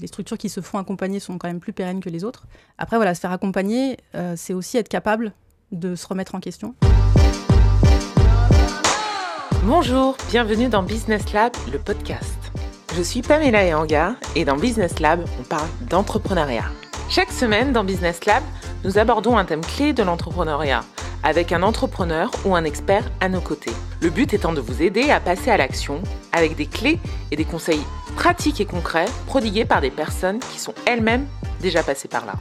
Les structures qui se font accompagner sont quand même plus pérennes que les autres. Après, voilà, se faire accompagner, euh, c'est aussi être capable de se remettre en question. Bonjour, bienvenue dans Business Lab, le podcast. Je suis Pamela Ehanga et dans Business Lab, on parle d'entrepreneuriat. Chaque semaine dans Business Lab, nous abordons un thème clé de l'entrepreneuriat avec un entrepreneur ou un expert à nos côtés. Le but étant de vous aider à passer à l'action avec des clés et des conseils pratiques et concrets prodigués par des personnes qui sont elles-mêmes déjà passées par là.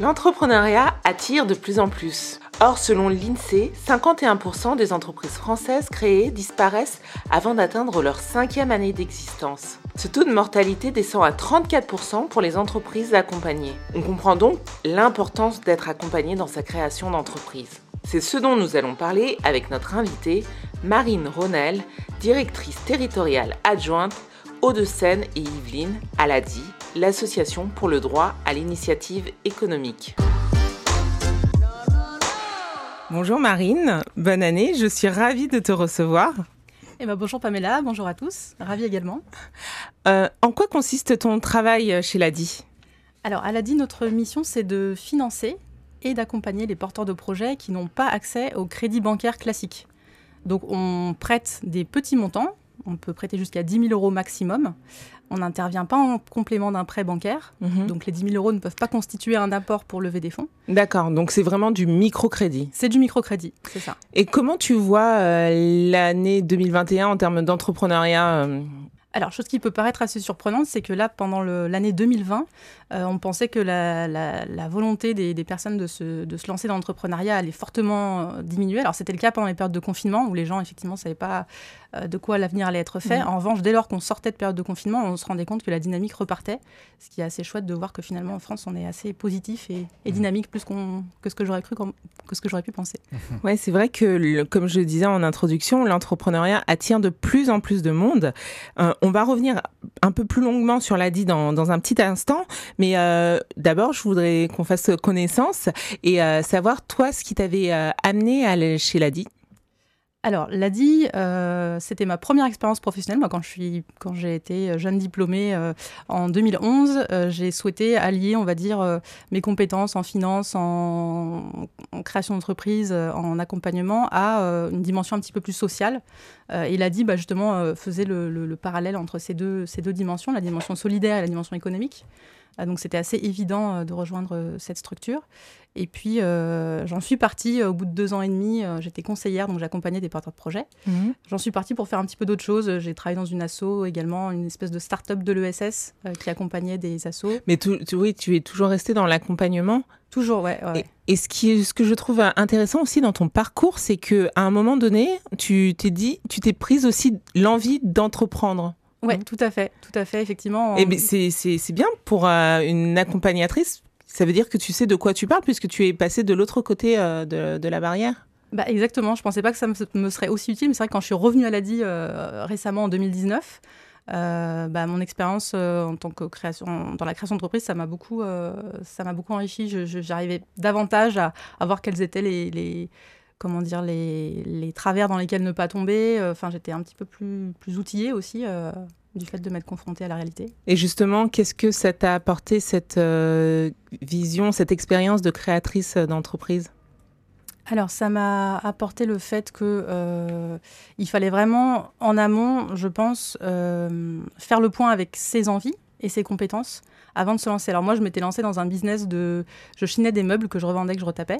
L'entrepreneuriat attire de plus en plus. Or, selon l'INSEE, 51% des entreprises françaises créées disparaissent avant d'atteindre leur cinquième année d'existence. Ce taux de mortalité descend à 34% pour les entreprises accompagnées. On comprend donc l'importance d'être accompagné dans sa création d'entreprise. C'est ce dont nous allons parler avec notre invitée, Marine Ronel, directrice territoriale adjointe Hauts-de-Seine et Yvelines à l'ADI, l'Association pour le droit à l'initiative économique. Bonjour Marine, bonne année, je suis ravie de te recevoir. Eh ben, bonjour Pamela, bonjour à tous, ravie également. Euh, en quoi consiste ton travail chez l'ADI Alors à l'ADI, notre mission c'est de financer et d'accompagner les porteurs de projets qui n'ont pas accès au crédit bancaire classique. Donc on prête des petits montants, on peut prêter jusqu'à 10 000 euros maximum. On n'intervient pas en complément d'un prêt bancaire, mhm. donc les 10 000 euros ne peuvent pas constituer un apport pour lever des fonds. D'accord, donc c'est vraiment du microcrédit. C'est du microcrédit, c'est ça. Et comment tu vois euh, l'année 2021 en termes d'entrepreneuriat euh, alors, chose qui peut paraître assez surprenante, c'est que là, pendant l'année 2020, euh, on pensait que la, volonté des, personnes de se, lancer dans l'entrepreneuriat allait fortement euh, diminuer. Alors, c'était le cas pendant les périodes de confinement, où les gens, effectivement, ne savaient pas euh, de quoi l'avenir allait être fait. Mmh. En revanche, dès lors qu'on sortait de période de confinement, on se rendait compte que la dynamique repartait, ce qui est assez chouette de voir que finalement, en France, on est assez positif et, mmh. dynamique, plus que ce que j'aurais cru, que ce que j'aurais pu penser. Oui, c'est vrai que, comme je disais en introduction, l'entrepreneuriat attire de plus en plus de monde on va revenir un peu plus longuement sur l'ADI dans, dans un petit instant, mais euh, d'abord, je voudrais qu'on fasse connaissance et euh, savoir, toi, ce qui t'avait euh, amené à aller chez l'ADI? Alors, l'ADI, c'était ma première expérience professionnelle. Moi, quand, je suis, quand j'ai été jeune diplômée en 2011, euh, j'ai souhaité allier, on va dire, mes compétences en finance, en, création d'entreprise, en accompagnement, à une dimension un petit peu plus sociale. et l'ADI, bah, justement, faisait le, le, parallèle entre ces deux, ces deux dimensions, la dimension solidaire et la dimension économique. Donc, c'était assez évident de rejoindre cette structure. Et puis, euh, j'en suis partie euh, au bout de deux ans et demi. Euh, j'étais conseillère, donc j'accompagnais des porteurs de projets. Mhm. J'en suis partie pour faire un petit peu d'autres choses. J'ai travaillé dans une asso également, une espèce de start-up de l'ESS qui accompagnait des assos. Mais tu, oui, tu es toujours restée dans l'accompagnement? Toujours, ouais. Et, ce, qui ce que je trouve intéressant aussi dans ton parcours, c'est qu'à un moment donné, tu t'es dit, tu t'es prise aussi l'envie d'entreprendre. Oui, tout à fait, tout à fait, effectivement. Et c'est bien pour une accompagnatrice ça veut dire que tu sais de quoi tu parles puisque tu es passé de l'autre côté euh, de, la barrière bah exactement, je pensais pas que ça me, serait aussi utile, mais c'est vrai que quand je suis revenue à l'ADI euh, récemment en 2019, euh, bah, mon expérience en tant que création, dans la création d'entreprise, ça m'a beaucoup, ça m'a beaucoup enrichi. J'arrivais davantage à, voir quels étaient les, comment dire, les, les, travers dans lesquels ne pas tomber. Enfin, j'étais un petit peu plus, plus outillée aussi du fait de m'être confrontée à la réalité. Et justement, qu'est-ce que ça t'a apporté, cette euh, vision, cette expérience de créatrice d'entreprise? Alors, ça m'a apporté le fait que euh, il fallait vraiment, en amont, je pense, euh, faire le point avec ses envies et ses compétences avant de se lancer. Alors moi, je m'étais lancée dans un business de... Je chinais des meubles que je revendais, que je retapais.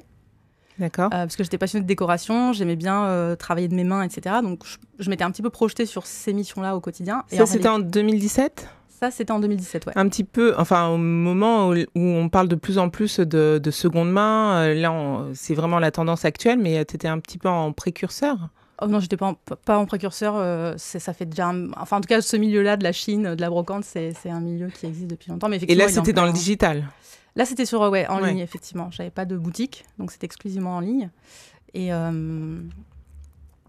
D'accord. Euh, parce que j'étais passionnée de décoration, j'aimais bien euh, travailler de mes mains, etc. Donc je, m'étais un petit peu projetée sur ces missions-là au quotidien. Et ça, c'était en 2017 ça, c'était en 2017, ouais. Un petit peu, enfin, au moment où, on parle de plus en plus de, seconde main, euh, là, c'est vraiment la tendance actuelle, mais tu étais un petit peu en précurseur? Oh non, j'étais pas en, pas en précurseur. ça fait déjà, enfin en tout cas, ce milieu-là de la Chine, de la brocante, c'est un milieu qui existe depuis longtemps. Mais Et là, c'était dans le digital? Là, c'était sur ouais, en ligne, effectivement. J'avais pas de boutique, donc c'était exclusivement en ligne. Et, euh,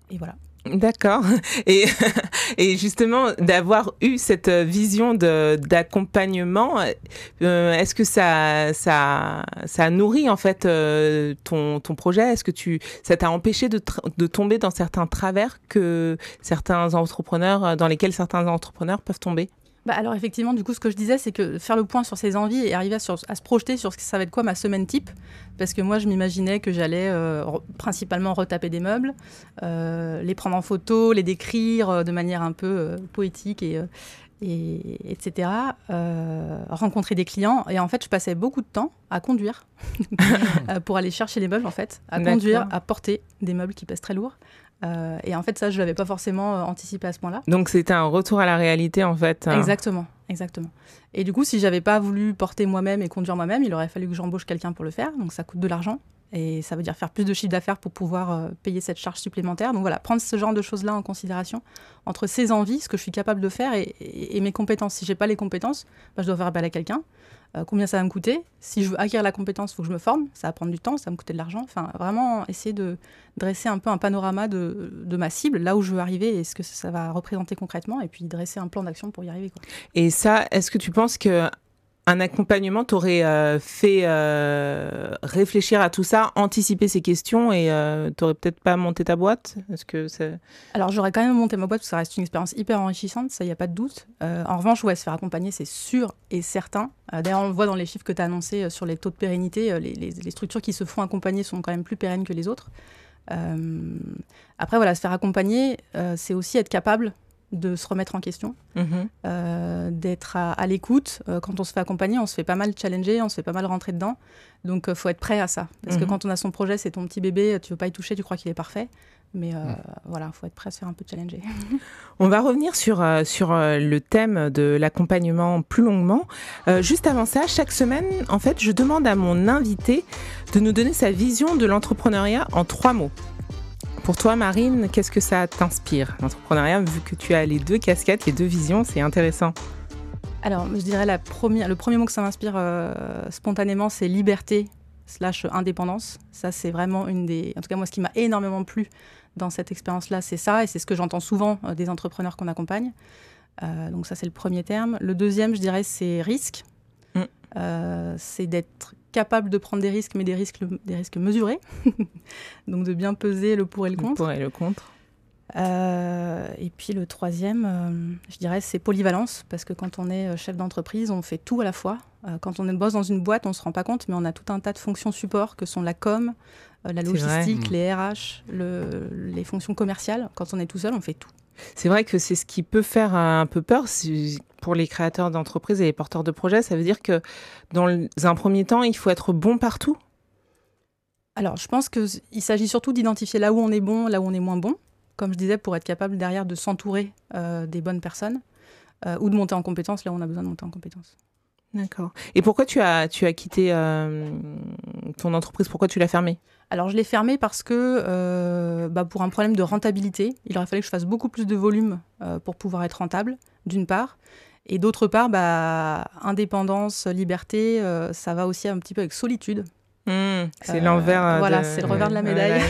et voilà. D'accord. Et, et justement, d'avoir eu cette vision d'accompagnement, euh, est-ce que ça, ça, ça nourrit en fait euh, ton, ton projet? Est-ce que tu, ça t'a empêché de, de tomber dans certains travers que certains entrepreneurs, dans lesquels certains entrepreneurs peuvent tomber? Bah alors effectivement, du coup, ce que je disais, c'est que faire le point sur ses envies et arriver à, se projeter sur ce que ça va être quoi ma semaine type, parce que moi, je m'imaginais que j'allais euh, principalement retaper des meubles, euh, les prendre en photo, les décrire euh, de manière un peu poétique et, et etc. rencontrer des clients et en fait, je passais beaucoup de temps à conduire pour aller chercher les meubles en fait, à conduire, à porter des meubles qui pèsent très lourd. Euh, et en fait, ça, je ne l'avais pas forcément euh, anticipé à ce point-là. Donc, c'était un retour à la réalité, en fait. Hein. Exactement, exactement. Et du coup, si j'avais pas voulu porter moi-même et conduire moi-même, il aurait fallu que j'embauche quelqu'un pour le faire. Donc, ça coûte de l'argent. Et ça veut dire faire plus de chiffre d'affaires pour pouvoir euh, payer cette charge supplémentaire. Donc voilà, prendre ce genre de choses-là en considération entre ses envies, ce que je suis capable de faire et, mes compétences. Si j'ai pas les compétences, bah, je dois faire appel à quelqu'un. Euh, combien ça va me coûter? Si je veux acquérir la compétence, il faut que je me forme. Ça va prendre du temps, ça va me coûter de l'argent. Enfin, vraiment essayer de dresser un peu un panorama de, ma cible, là où je veux arriver et ce que ça va représenter concrètement, et puis dresser un plan d'action pour y arriver. Et ça, est-ce que tu penses que un accompagnement t'aurait euh, fait euh, réfléchir à tout ça, anticiper ces questions et euh, t'aurais peut-être pas monté ta boîte? Est-ce que Alors j'aurais quand même monté ma boîte parce que ça reste une expérience hyper enrichissante, ça y a pas de doute. en revanche, ouais, se faire accompagner, c'est sûr et certain. D'ailleurs, on le voit dans les chiffres que tu as annoncés sur les taux de pérennité, les, les, structures qui se font accompagner sont quand même plus pérennes que les autres. après, voilà, se faire accompagner, c'est aussi être capable de se remettre en question, mhm. euh, d'être à, l'écoute. Euh, quand on se fait accompagner, on se fait pas mal challenger, on se fait pas mal rentrer dedans. Donc, il euh, faut être prêt à ça. Parce que mhm. quand on a son projet, c'est ton petit bébé, tu veux pas y toucher, tu crois qu'il est parfait. Mais voilà, il faut être prêt à se faire un peu challenger. on va revenir sur, sur le thème de l'accompagnement plus longuement. juste avant ça, chaque semaine, en fait, je demande à mon invité de nous donner sa vision de l'entrepreneuriat en trois mots. Pour toi, Marine, qu'est-ce que ça t'inspire, l'entrepreneuriat, vu que tu as les deux casquettes, les deux visions, c'est intéressant. Alors, je dirais la première, le premier mot que ça m'inspire euh, spontanément, c'est liberté slash indépendance. Ça, c'est vraiment une des... En tout cas, moi, ce qui m'a énormément plu dans cette expérience-là, c'est ça, et c'est ce que j'entends souvent euh, des entrepreneurs qu'on accompagne. Euh, donc ça, c'est le premier terme. Le deuxième, je dirais, c'est risque. Mm. c'est d'être capable de prendre des risques, mais des risques, des risques mesurés. Donc de bien peser le pour et le contre. Le pour et le contre. Euh, et puis le troisième, euh, je dirais, c'est polyvalence, parce que quand on est euh, chef d'entreprise, on fait tout à la fois. quand on bosse dans une boîte, on ne se rend pas compte, mais on a tout un tas de fonctions support que sont la com, la logistique, les RH, le, les fonctions commerciales. Quand on est tout seul, on fait tout. C'est vrai que c'est ce qui peut faire un peu peur pour les créateurs d'entreprises et les porteurs de projets. Ça veut dire que dans un premier temps, il faut être bon partout? Alors, je pense qu'il s'agit surtout d'identifier là où on est bon, là où on est moins bon. Comme je disais, pour être capable derrière de s'entourer euh, des bonnes personnes euh, ou de monter en compétence là où on a besoin de monter en compétence. D'accord. Et pourquoi tu as, tu as quitté euh, ton entreprise? Pourquoi tu l'as fermée? Alors, je l'ai fermée parce que, euh, bah, pour un problème de rentabilité, il aurait fallu que je fasse beaucoup plus de volume euh, pour pouvoir être rentable, d'une part. Et d'autre part, bah, indépendance, liberté, ça va aussi un petit peu avec solitude. Mmh, c'est l'envers. Voilà, c'est le revers de la médaille.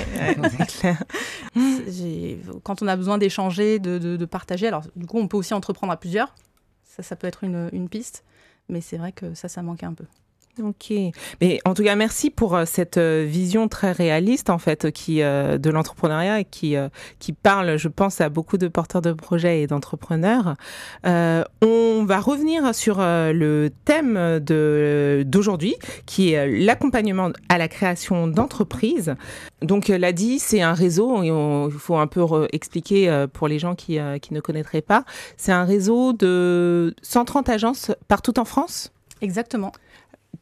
Quand on a besoin d'échanger, de, de, partager, alors du coup, on peut aussi entreprendre à plusieurs. Ça, ça peut être une, une piste. Mais c'est vrai que ça, ça manquait un peu. Ok, mais en tout cas merci pour euh, cette euh, vision très réaliste en fait qui euh, de l'entrepreneuriat et qui qui parle, je pense, à beaucoup de porteurs de projets et d'entrepreneurs. on va revenir sur le thème de d'aujourd'hui qui est l'accompagnement à la création d'entreprises. Donc l'a dit, c'est un réseau. Il faut un peu expliquer pour les gens qui qui ne connaîtraient pas. C'est un réseau de 130 agences partout en France? Exactement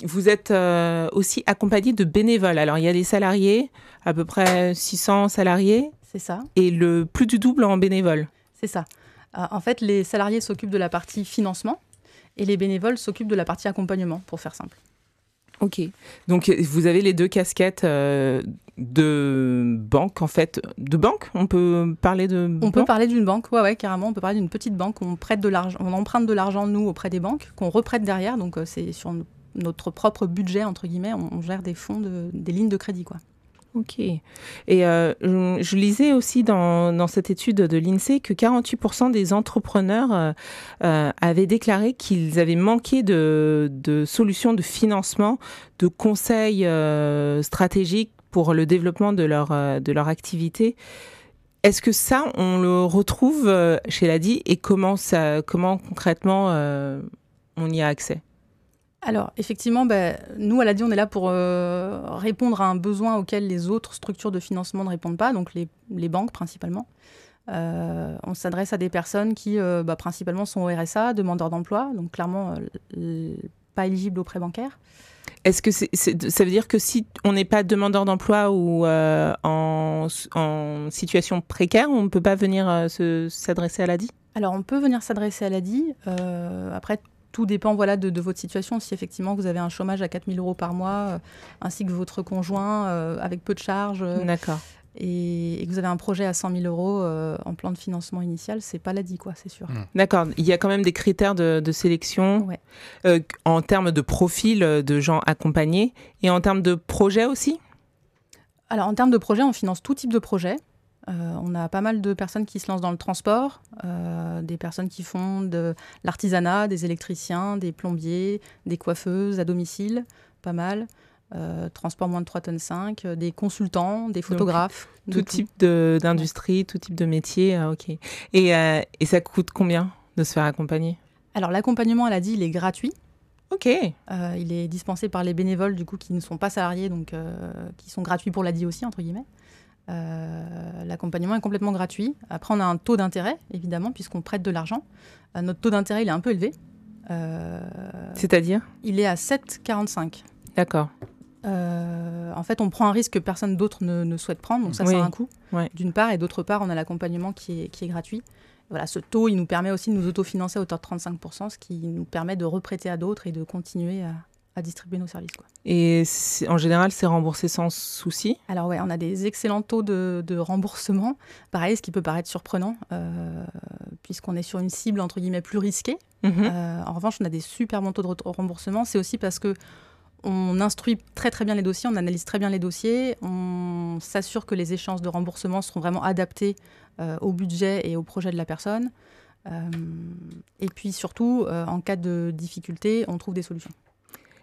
vous êtes euh, aussi accompagné de bénévoles. Alors, il y a des salariés, à peu près 600 salariés. C'est ça. Et le plus du double en bénévoles. C'est ça. Euh, en fait, les salariés s'occupent de la partie financement et les bénévoles s'occupent de la partie accompagnement, pour faire simple. Ok. Donc, vous avez les deux casquettes euh, de banque, en fait. De banque? On peut parler de. On peut parler d'une banque, ouais, ouais, carrément. On peut parler d'une petite banque. On prête de l'argent, on emprunte de l'argent, nous, auprès des banques, qu'on reprête derrière. Donc, c'est sur notre propre budget, entre guillemets, on, gère des fonds, des lignes de crédit. Quoi. Ok. Et euh, je, lisais aussi dans, cette étude de l'INSEE que 48% des entrepreneurs euh, euh, avaient déclaré qu'ils avaient manqué de, solutions de financement, de conseils stratégiques pour le développement de leur, de leur activité. est-ce que ça, on le retrouve chez l'ADI et comment, ça, comment concrètement on y a accès? Alors, effectivement, bah, nous, à l'ADI, on est là pour répondre à un besoin auquel les autres structures de financement ne répondent pas, donc les, les banques principalement. Euh, on s'adresse à des personnes qui, euh, bah, principalement, sont au RSA, demandeurs d'emploi, donc clairement euh, pas éligibles au prêt bancaire. Est-ce que ça veut dire que si on n'est pas demandeur d'emploi ou en, situation précaire, on ne peut pas venir s'adresser à l'ADI Alors, on peut venir s'adresser à l'ADI. après, tout dépend voilà, de, votre situation. Si effectivement vous avez un chômage à 4 000 euros par mois, ainsi que votre conjoint avec peu de charges. D'accord et, que vous avez un projet à 100 000 euros euh, en plan de financement initial, c'est pas l'ADI, quoi, c'est sûr. Mmh. D'accord. Il y a quand même des critères de, sélection euh, en termes de profil euh, de gens accompagnés et en termes de projet aussi? Alors, en termes de projet, on finance tout type de projet. On a pas mal de personnes qui se lancent dans le transport, des personnes qui font de l'artisanat, des électriciens, des plombiers, des coiffeuses à domicile, pas mal. Euh, transport moins de 3 tonnes 5, euh, des consultants, des photographes. tout, type d'industrie, tout type de métier, ok. Et, euh, et, ça coûte combien de se faire accompagner? Alors l'accompagnement, elle a dit, il est gratuit. Ok. il est dispensé par les bénévoles, du coup, qui ne sont pas salariés, donc qui sont gratuits pour l'ADI aussi, entre guillemets. L'accompagnement est complètement gratuit. Après, on a un taux d'intérêt, évidemment, puisqu'on prête de l'argent. notre taux d'intérêt, il est un peu élevé. C'est-à-dire? Il est à 7,45. D'accord. Euh, en fait, on prend un risque que personne d'autre ne, souhaite prendre, donc ça, c'est un coût, d'une part, et d'autre part, on a l'accompagnement qui est, qui est gratuit. Voilà, ce taux, il nous permet aussi de nous autofinancer à hauteur de 35%, ce qui nous permet de reprêter à d'autres et de continuer à, distribuer nos services. Quoi. Et en général, c'est remboursé sans souci? Alors ouais, on a des excellents taux de, remboursement. Pareil, ce qui peut paraître surprenant, euh, puisqu'on est sur une cible, entre guillemets, plus risquée. Mhm. Euh, en revanche, on a des super bons taux de remboursement. C'est aussi parce que on instruit très très bien les dossiers, on analyse très bien les dossiers, on s'assure que les échéances de remboursement seront vraiment adaptées euh, au budget et au projet de la personne. Euh, et puis surtout, euh, en cas de difficulté, on trouve des solutions.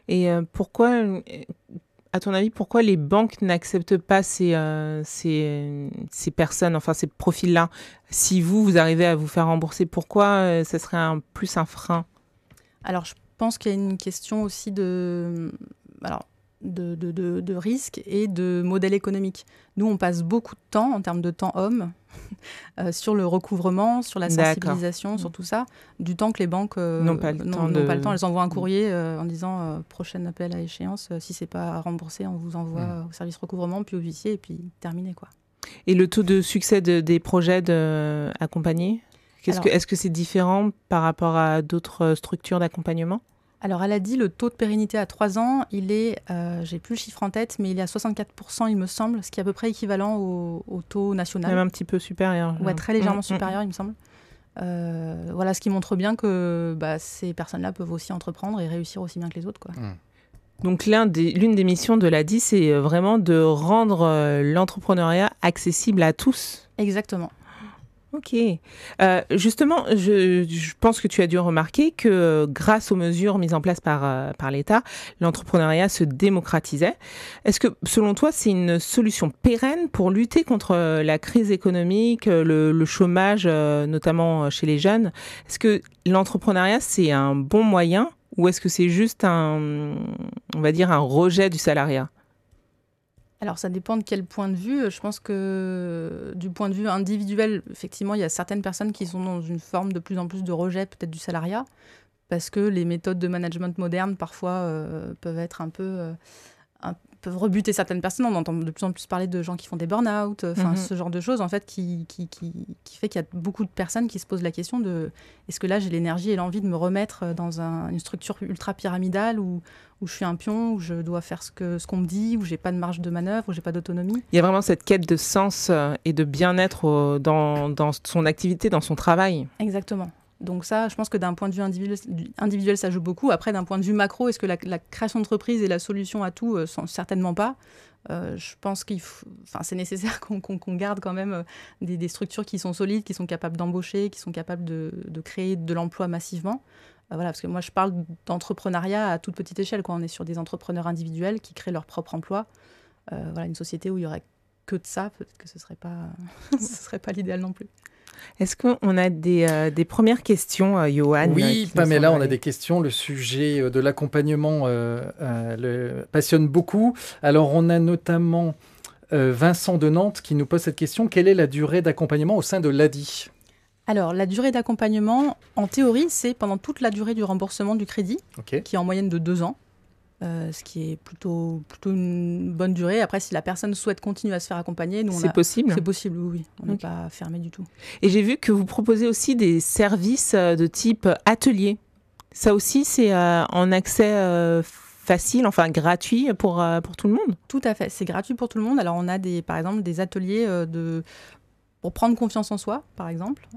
Et pourquoi, à ton avis, pourquoi les banques n'acceptent pas ces, ces, ces, personnes, enfin ces profils-là? Si vous, vous arrivez à vous faire rembourser, pourquoi ça serait plus un frein? Alors, je pense qu'il y a une question aussi de, alors, de, de, de, risque et de modèle économique. Nous, on passe beaucoup de temps, en termes de temps homme, euh, sur le recouvrement, sur la sensibilisation, sur tout ça, du temps que les banques euh, n'ont pas, le temps pas le temps. Elles envoient un courrier euh, en disant prochain appel à échéance, si c'est pas remboursé, on vous envoie mm. au service recouvrement, puis au huissier, et puis terminé. quoi. Et le taux de succès des projets accompagnés? Est-ce que c'est différent par rapport à d'autres structures d'accompagnement? Alors, elle a dit le taux de pérennité à 3 ans, il est, euh, j'ai plus le chiffre en tête, mais il est à 64%, il me semble, ce qui est à peu près équivalent au, taux national. Même un petit peu supérieur. Ouais, très légèrement mm, mm, supérieur, mm. il me semble. Euh, voilà, ce qui montre bien que bah, ces personnes-là peuvent aussi entreprendre et réussir aussi bien que les autres. Quoi. Donc l'une des, des, missions de l'ADI, c'est vraiment de rendre euh, l'entrepreneuriat accessible à tous. Exactement. Ok. Euh, justement, je, pense que tu as dû remarquer que grâce aux mesures mises en place par, euh, par l'État, l'entrepreneuriat se démocratisait. Est-ce que, selon toi, c'est une solution pérenne pour lutter contre la crise économique, le, le chômage, euh, notamment chez les jeunes? Est-ce que l'entrepreneuriat, c'est un bon moyen ou est-ce que c'est juste un, on va dire, un rejet du salariat? Alors ça dépend de quel point de vue. Je pense que du point de vue individuel, effectivement, il y a certaines personnes qui sont dans une forme de plus en plus de rejet peut-être du salariat, parce que les méthodes de management modernes parfois euh, peuvent être un peu, euh, peuvent rebuter certaines personnes. On entend de plus en plus parler de gens qui font des burn-out, euh, mhm. ce genre de choses en fait qui, qui, qui, qui fait qu'il y a beaucoup de personnes qui se posent la question de est-ce que là j'ai l'énergie et l'envie de me remettre dans une structure ultra pyramidale où, où je suis un pion, où je dois faire ce qu'on ce qu'on me dit, où j'ai pas de marge de manœuvre, où j'ai pas d'autonomie? Il y a vraiment cette quête de sens euh, et de bien-être dans, dans son activité, dans son travail. Exactement. Donc ça, je pense que d'un point de vue individuel, ça joue beaucoup. Après, d'un point de vue macro, est-ce que la, création d'entreprise est la solution à tout? Euh, Certainement pas. Euh, je pense qu'il enfin, c'est nécessaire qu'on garde quand même euh, des, structures qui sont solides, qui sont capables d'embaucher, qui sont capables de, créer de l'emploi massivement. voilà, parce que moi, je parle d'entrepreneuriat à toute petite échelle. Quoi. On est sur des entrepreneurs individuels qui créent leur propre emploi. voilà, une société où il y aurait que de ça, peut-être que ce serait pas, serait pas l'idéal non plus. Est-ce qu'on a des, euh, des, premières questions, euh, Johan Oui, Pamela, on a des questions. Le sujet euh, de l'accompagnement le passionne beaucoup. Alors, on a notamment Vincent de Nantes qui nous pose cette question. Quelle est la durée d'accompagnement au sein de l'ADI alors, la durée d'accompagnement, en théorie, c'est pendant toute la durée du remboursement du crédit, qui est en moyenne de deux ans. Euh, ce qui est plutôt, plutôt une bonne durée. Après, si la personne souhaite continuer à se faire accompagner, nous, c'est possible. C'est possible, oui. On n'est pas fermé du tout. Et j'ai vu que vous proposez aussi des services euh, de type atelier. Ça aussi, c'est euh, en accès facile, enfin gratuit pour, pour tout le monde? Tout à fait, c'est gratuit pour tout le monde. Alors, on a des, par exemple des ateliers de pour prendre confiance en soi, par exemple,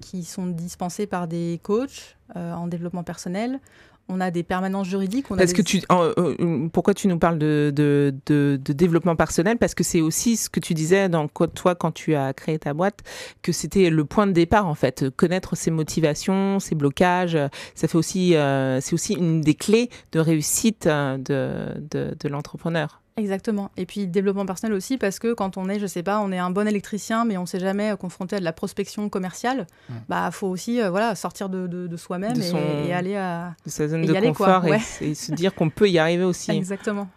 qui sont dispensés par des coachs en développement personnel on a des permanences juridiques. Parce que tu, euh, pourquoi tu nous parles de, de, développement personnel? Parce que c'est aussi ce que tu disais dans toi quand tu as créé ta boîte, que c'était le point de départ en fait, connaître ses motivations, ses blocages. Ça fait aussi, euh, c'est aussi une des clés de réussite euh, de, de l'entrepreneur. Exactement. Et puis développement personnel aussi parce que quand on est, je sais pas, on est un bon électricien, mais on ne s'est jamais confronté à de la prospection commerciale, il mmh. bah faut aussi euh, voilà sortir de, de, soi-même et, aller à de sa zone de confort et, se dire qu'on peut y arriver aussi. Exactement.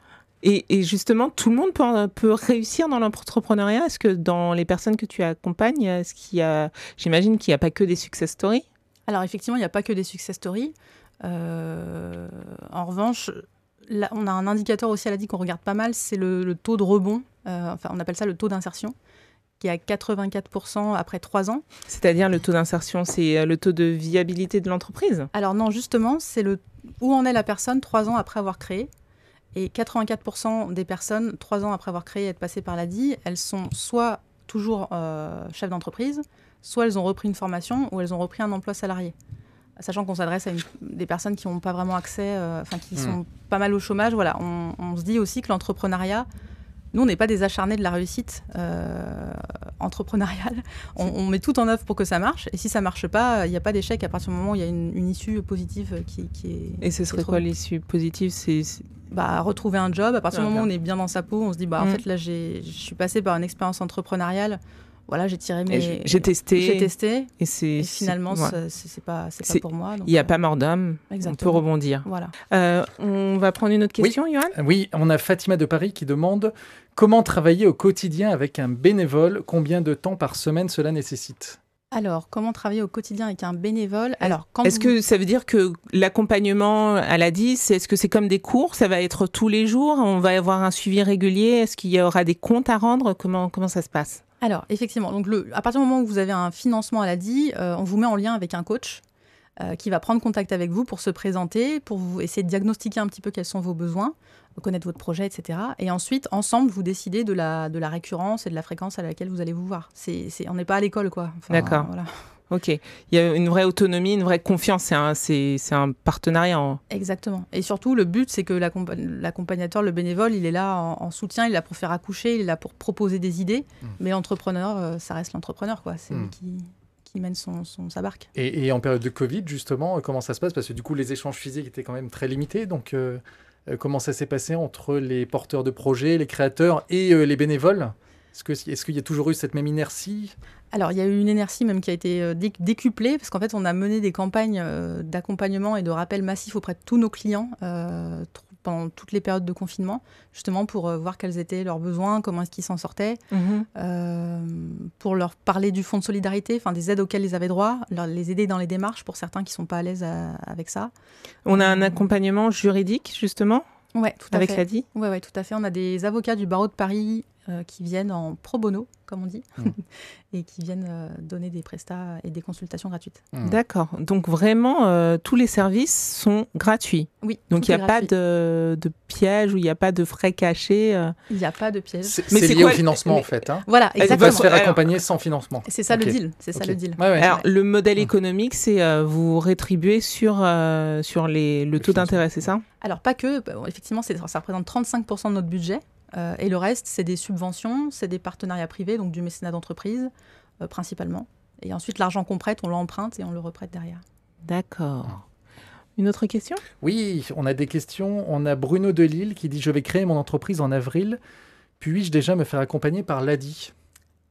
Et, et, justement, tout le monde peut, peut réussir dans l'entrepreneuriat? Est-ce que dans les personnes que tu accompagnes, est-ce qu'il y a, j'imagine qu'il n'y a pas que des success stories? Alors effectivement, il n'y a pas que des success stories. Euh, en revanche, on a un indicateur aussi à la dit qu'on regarde pas mal, c'est le, taux de rebond, euh, enfin on appelle ça le taux d'insertion, qui est à 84% après trois ans. C'est-à-dire le taux d'insertion, c'est euh, le taux de viabilité de l'entreprise? Alors non, justement, c'est le où en est la personne trois ans après avoir créé? Et 84% des personnes, trois ans après avoir créé et être passées par l'ADI, elles sont soit toujours euh, chefs d'entreprise, soit elles ont repris une formation ou elles ont repris un emploi salarié sachant qu'on s'adresse à des personnes qui n'ont pas vraiment accès, euh, enfin qui hmm. sont pas mal au chômage. Voilà, on, se dit aussi que l'entrepreneuriat, nous, on n'est pas des acharnés de la réussite euh, entrepreneuriale. On, met tout en œuvre pour que ça marche. Et si ça marche pas, il n'y a pas d'échec à partir du moment où il y a une, issue positive qui, est. Et ce serait quoi l'issue positive C'est bah, retrouver un job. À partir du moment où on est bien dans sa peau, on se dit bah en hmm. fait là, je suis passé par une expérience entrepreneuriale voilà, j'ai tiré mes. J'ai testé. J'ai testé. Et, c'est, finalement, c'est pas, pas pour moi. Il n'y a pas mort d'homme. On peut rebondir. Voilà. Euh, on va prendre une autre question, oui. Johan? Oui, on a Fatima de Paris qui demande comment travailler au quotidien avec un bénévole? Combien de temps par semaine cela nécessite? Alors, comment travailler au quotidien avec un bénévole? Alors, est-ce que ça veut dire que l'accompagnement à la 10, est-ce que c'est comme des cours? Ça va être tous les jours? On va avoir un suivi régulier? Est-ce qu'il y aura des comptes à rendre? Comment comment ça se passe? Alors, effectivement, donc le, à partir du moment où vous avez un financement à la DI, euh, on vous met en lien avec un coach euh, qui va prendre contact avec vous pour se présenter, pour vous essayer de diagnostiquer un petit peu quels sont vos besoins, connaître votre projet, etc. Et ensuite, ensemble, vous décidez de la, de la récurrence et de la fréquence à laquelle vous allez vous voir. C'est, on n'est pas à l'école, quoi. D'accord. Voilà. Ok. Il y a une vraie autonomie, une vraie confiance. C'est un, c'est, un partenariat. Exactement. Et surtout, le but, c'est que l'accompagnateur, le bénévole, il est là en, soutien, il est là pour faire accoucher, il est là pour proposer des idées. Hmm. Mais l'entrepreneur, euh, ça reste l'entrepreneur, quoi. C'est lui hmm. qui, qui mène son, son sa barque. Et, et, en période de Covid, justement, euh, comment ça se passe? Parce que du coup, les échanges physiques étaient quand même très limités. Donc, euh, comment ça s'est passé entre les porteurs de projets, les créateurs et les bénévoles? Est-ce qu'il est y a toujours eu cette même inertie? Alors, il y a eu une inertie même qui a été euh, décuplée, parce qu'en fait, on a mené des campagnes euh, d'accompagnement et de rappel massif auprès de tous nos clients euh, pendant toutes les périodes de confinement, justement pour voir quels étaient leurs besoins, comment est-ce qu'ils s'en sortaient, mhm. pour leur parler du fonds de solidarité, enfin des aides auxquelles ils avaient droit, les aider dans les démarches pour certains qui ne sont pas à l'aise avec ça. On a un accompagnement juridique, justement? Ouais, tout à avec fait. dit Oui, ouais, tout à fait. On a des avocats du barreau de Paris euh, qui viennent en pro bono, comme on dit, hmm. et qui viennent euh, donner des prestats et des consultations gratuites. Hmm. D'accord. Donc vraiment, euh, tous les services sont gratuits. Oui. Donc il n'y a pas de, de, piège ou il n'y a pas de frais cachés. Il n'y a pas de piège. C'est lié au financement en fait. Hein. Voilà, exactement. On va se faire accompagner sans financement. C'est ça le deal. C'est ça le deal. Alors le modèle hmm. économique, c'est vous rétribuer sur sur les, le, taux d'intérêt, c'est ça? Alors pas que. Bah, effectivement, ça représente 35% de notre budget. Euh, et le reste, c'est des subventions, c'est des partenariats privés, donc du mécénat d'entreprise euh, principalement. Et ensuite, l'argent qu'on prête, on l'emprunte et on le reprête derrière. D'accord. Une autre question? Oui, on a des questions. On a Bruno Delille qui dit Je vais créer mon entreprise en avril. Puis-je déjà me faire accompagner par l'ADI?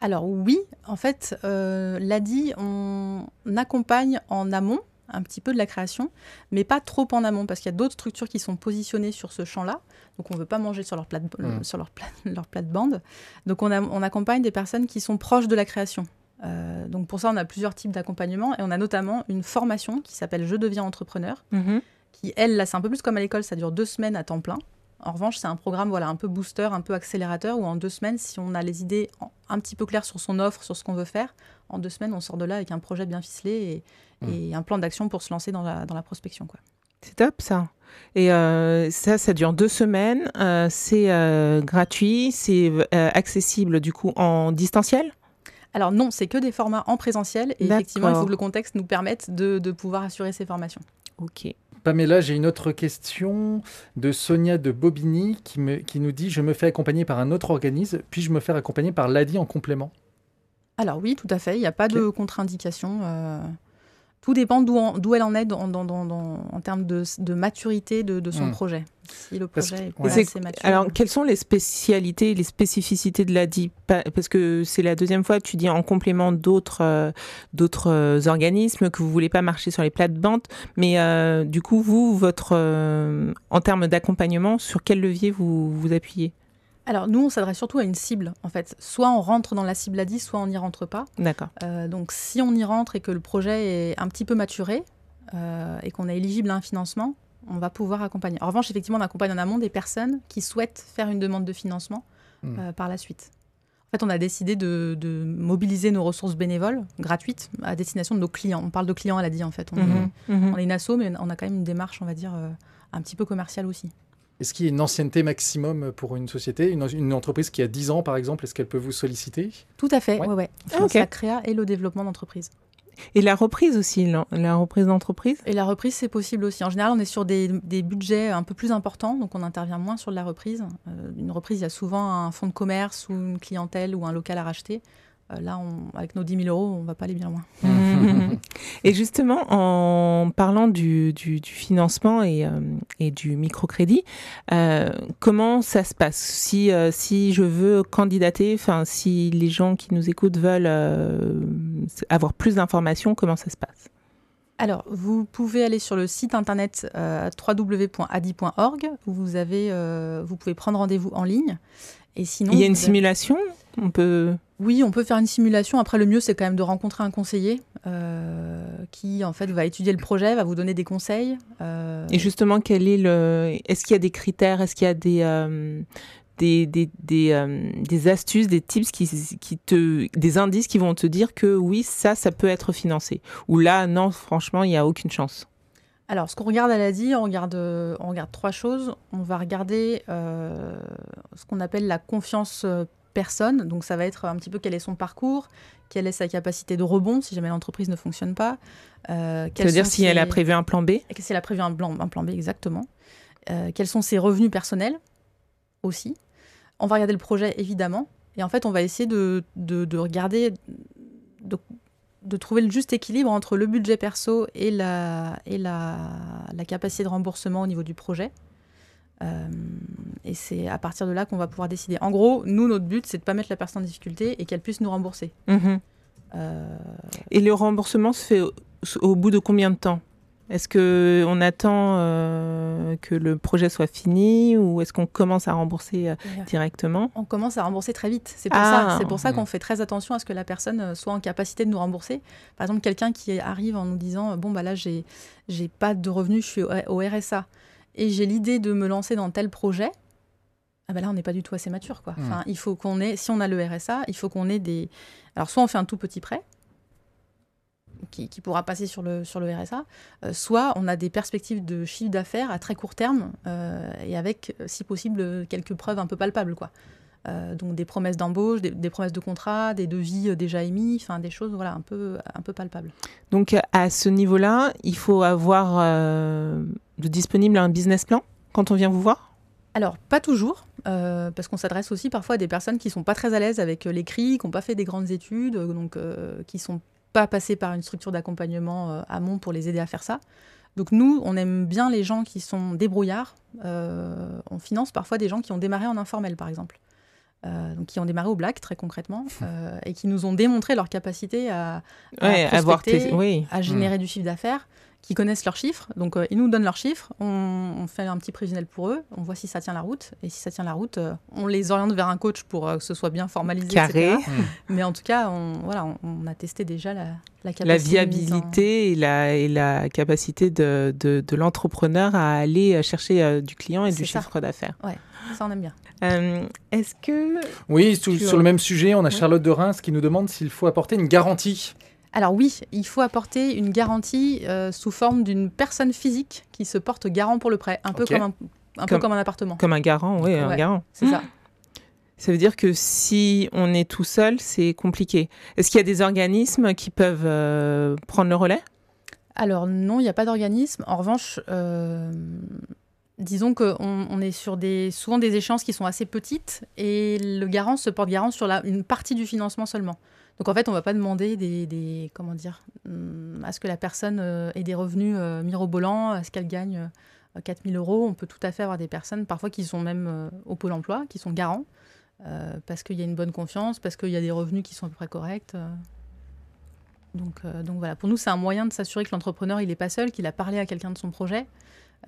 Alors oui, en fait, euh, l'ADI, on accompagne en amont un petit peu de la création, mais pas trop en amont, parce qu'il y a d'autres structures qui sont positionnées sur ce champ-là. Donc on ne veut pas manger sur leur, plate, Mm. sur leur, plate, leur plate-bande. Donc on, a- on accompagne des personnes qui sont proches de la création. Euh, donc pour ça, on a plusieurs types d'accompagnement, et on a notamment une formation qui s'appelle Je deviens entrepreneur, Mhm. qui, elle, là, c'est un peu plus comme à l'école, ça dure deux semaines à temps plein. En revanche, c'est un programme voilà, un peu booster, un peu accélérateur, où en deux semaines, si on a les idées un petit peu claires sur son offre, sur ce qu'on veut faire, en deux semaines, on sort de là avec un projet bien ficelé et, et un plan d'action pour se lancer dans la, dans la prospection. Quoi. C'est top ça. Et euh, ça, ça dure deux semaines. Euh, c'est euh, gratuit, c'est euh, accessible du coup en distanciel? Alors non, c'est que des formats en présentiel, et effectivement, il faut que le contexte nous permette de, de pouvoir assurer ces formations. Ok. Pamela, j'ai une autre question de Sonia de Bobigny qui, me, qui nous dit Je me fais accompagner par un autre organisme, puis-je me faire accompagner par l'ADI en complément? Alors oui, tout à fait, il n'y a pas de contre-indication. euh, tout dépend d'où elle en est dans- dans- dans- dans- en termes de, de maturité de, de son Hmm. projet. Si le projet que- est ouais. Mature. Alors, quelles sont les spécialités, les spécificités de l'ADI? Pa- Parce que c'est la deuxième fois que tu dis en complément d'autres euh, d'autres euh, organismes que vous voulez pas marcher sur les plates-bandes. Mais euh, du coup, vous, votre euh, en termes d'accompagnement, sur quel levier vous vous appuyez? Alors nous, on s'adresse surtout à une cible, en fait. Soit on rentre dans la cible à 10, soit on n'y rentre pas. D'accord. Euh, donc si on y rentre et que le projet est un petit peu maturé euh, et qu'on est éligible à un financement, on va pouvoir accompagner. En revanche, effectivement, on accompagne en amont des personnes qui souhaitent faire une demande de financement Hmm. euh, par la suite. En fait, on a décidé de, de mobiliser nos ressources bénévoles gratuites à destination de nos clients. On parle de clients à la dit en fait. On, Mhm, mhm. on est une asso, mais on a quand même une démarche, on va dire, euh, un petit peu commerciale aussi. Est-ce qu'il y a une ancienneté maximum pour une société une, une entreprise qui a 10 ans, par exemple, est-ce qu'elle peut vous solliciter? Tout à fait, Ouais. ouais, ouais. Ah. La créa et le développement d'entreprise. Et la reprise aussi, la, la reprise d'entreprise? Et la reprise, c'est possible aussi. En général, on est sur des, des budgets un peu plus importants, donc on intervient moins sur de la reprise. Euh, une reprise, il y a souvent un fonds de commerce ou une clientèle ou un local à racheter. Euh, là, on- avec nos 10 000 euros, on va pas aller bien loin. Et justement, en parlant du, du- du financement et, euh, et du microcrédit, euh, comment ça se passe? Si, euh, si je veux candidater, enfin si les gens qui nous écoutent veulent euh, avoir plus d'informations, comment ça se passe? Alors, vous pouvez aller sur le site internet euh, www.adi.org où vous, avez, euh, vous pouvez prendre rendez-vous en ligne. Et sinon, Il y a une avez- simulation? On peut. Oui, on peut faire une simulation. Après, le mieux, c'est quand même de rencontrer un conseiller euh, qui, en fait, va étudier le projet, va vous donner des conseils. euh, Et justement, quel est le Est-ce qu'il y a des critères Est-ce qu'il y a des euh, des, des, des, des astuces, des tips qui, qui te, des indices qui vont te dire que oui, ça, ça peut être financé? Ou là, non, franchement, il n'y a aucune chance. Alors, ce qu'on regarde à l'ADI, on regarde, on regarde trois choses. On va regarder euh, ce qu'on appelle la confiance personne. Donc, ça va être un petit peu quel est son parcours, quelle est sa capacité de rebond si jamais l'entreprise ne fonctionne pas. Euh, Ça veut dire si elle a prévu un plan B? Si elle a prévu un plan, un plan B, exactement. Euh, quels sont ses revenus personnels aussi? On va regarder le projet, évidemment. Et en fait, on va essayer de, de, de regarder, de, de trouver le juste équilibre entre le budget perso et la, et la, la capacité de remboursement au niveau du projet. Euh, et c'est à partir de là qu'on va pouvoir décider. En gros, nous, notre but, c'est de ne pas mettre la personne en difficulté et qu'elle puisse nous rembourser. Mhm. Euh, Et le remboursement se fait au, au bout de combien de temps? Est-ce que on attend euh, que le projet soit fini ou est-ce qu'on commence à rembourser euh, directement? On commence à rembourser très vite. C'est pour Ah. ça, c'est pour ça Mhm. qu'on fait très attention à ce que la personne soit en capacité de nous rembourser. Par exemple, quelqu'un qui arrive en nous disant bon bah là j'ai j'ai pas de revenus, je suis au, au RSA et j'ai l'idée de me lancer dans tel projet. Ah bah là on n'est pas du tout assez mature quoi. Mhm. Enfin, il faut qu'on ait si on a le RSA, il faut qu'on ait des alors soit on fait un tout petit prêt qui, qui pourra passer sur le, sur le RSA, euh, soit on a des perspectives de chiffre d'affaires à très court terme euh, et avec, euh, si possible, quelques preuves un peu palpables. Quoi. Euh, donc des promesses d'embauche, des, des promesses de contrat, des devis déjà émis, enfin des choses voilà, un, peu, un peu palpables. Donc à ce niveau-là, il faut avoir de disponible un business plan quand on vient vous voir? Alors, pas toujours, euh, parce qu'on s'adresse aussi parfois à des personnes qui sont pas très à l'aise avec euh, l'écrit, qui n'ont pas fait des grandes études, euh, donc euh, qui sont pas passés par une structure d'accompagnement euh, amont pour les aider à faire ça. Donc nous, on aime bien les gens qui sont débrouillards. On finance parfois des gens qui ont démarré en informel, par exemple. euh, donc qui ont démarré au black très concrètement euh, et qui nous ont démontré leur capacité à, à, Ouais, avoir prospecter, tes- oui. à générer du chiffre d'affaires, qui connaissent leurs chiffres. Donc euh, ils nous donnent leurs chiffres, on, on fait un petit prévisionnel pour eux, on voit si ça tient la route et si ça tient la route, euh, on les oriente vers un coach pour euh, que ce soit bien formalisé, Carré. etc. Mais en tout cas, on, voilà, on, on a testé déjà la, la capacité La en- viabilité et, la, et la capacité de, de, de l'entrepreneur à aller chercher euh, du client et du ça. chiffre d'affaires. Ça, on aime bien. Euh, Est-ce que Oui, sur le même sujet, on a Oui. Charlotte de Reims qui nous demande s'il faut apporter une garantie. Alors oui, il faut apporter une garantie euh, sous forme d'une personne physique qui se porte garant pour le prêt, un peu comme un, un peu Comme- comme un appartement. comme un garant, oui, un garant. C'est ça. Ça veut dire que si on est tout seul, c'est compliqué. Est-ce qu'il y a des organismes qui peuvent euh, prendre le relais? Alors non, il n'y a pas d'organisme. En revanche, euh, disons qu'on on est sur des, souvent des échéances qui sont assez petites et le garant se porte garant sur la, une partie du financement seulement. Donc en fait, on ne va pas demander des, comment dire, hum, à ce que la personne euh, ait des revenus euh, mirobolants, à ce qu'elle gagne euh, 4000 euros. On peut tout à fait avoir des personnes parfois qui sont même euh, au pôle emploi, qui sont garants, euh, parce qu'il y a une bonne confiance, parce qu'il y a des revenus qui sont à peu près corrects. euh. Donc, euh, voilà, pour nous, c'est un moyen de s'assurer que l'entrepreneur, il n'est pas seul, qu'il a parlé à quelqu'un de son projet.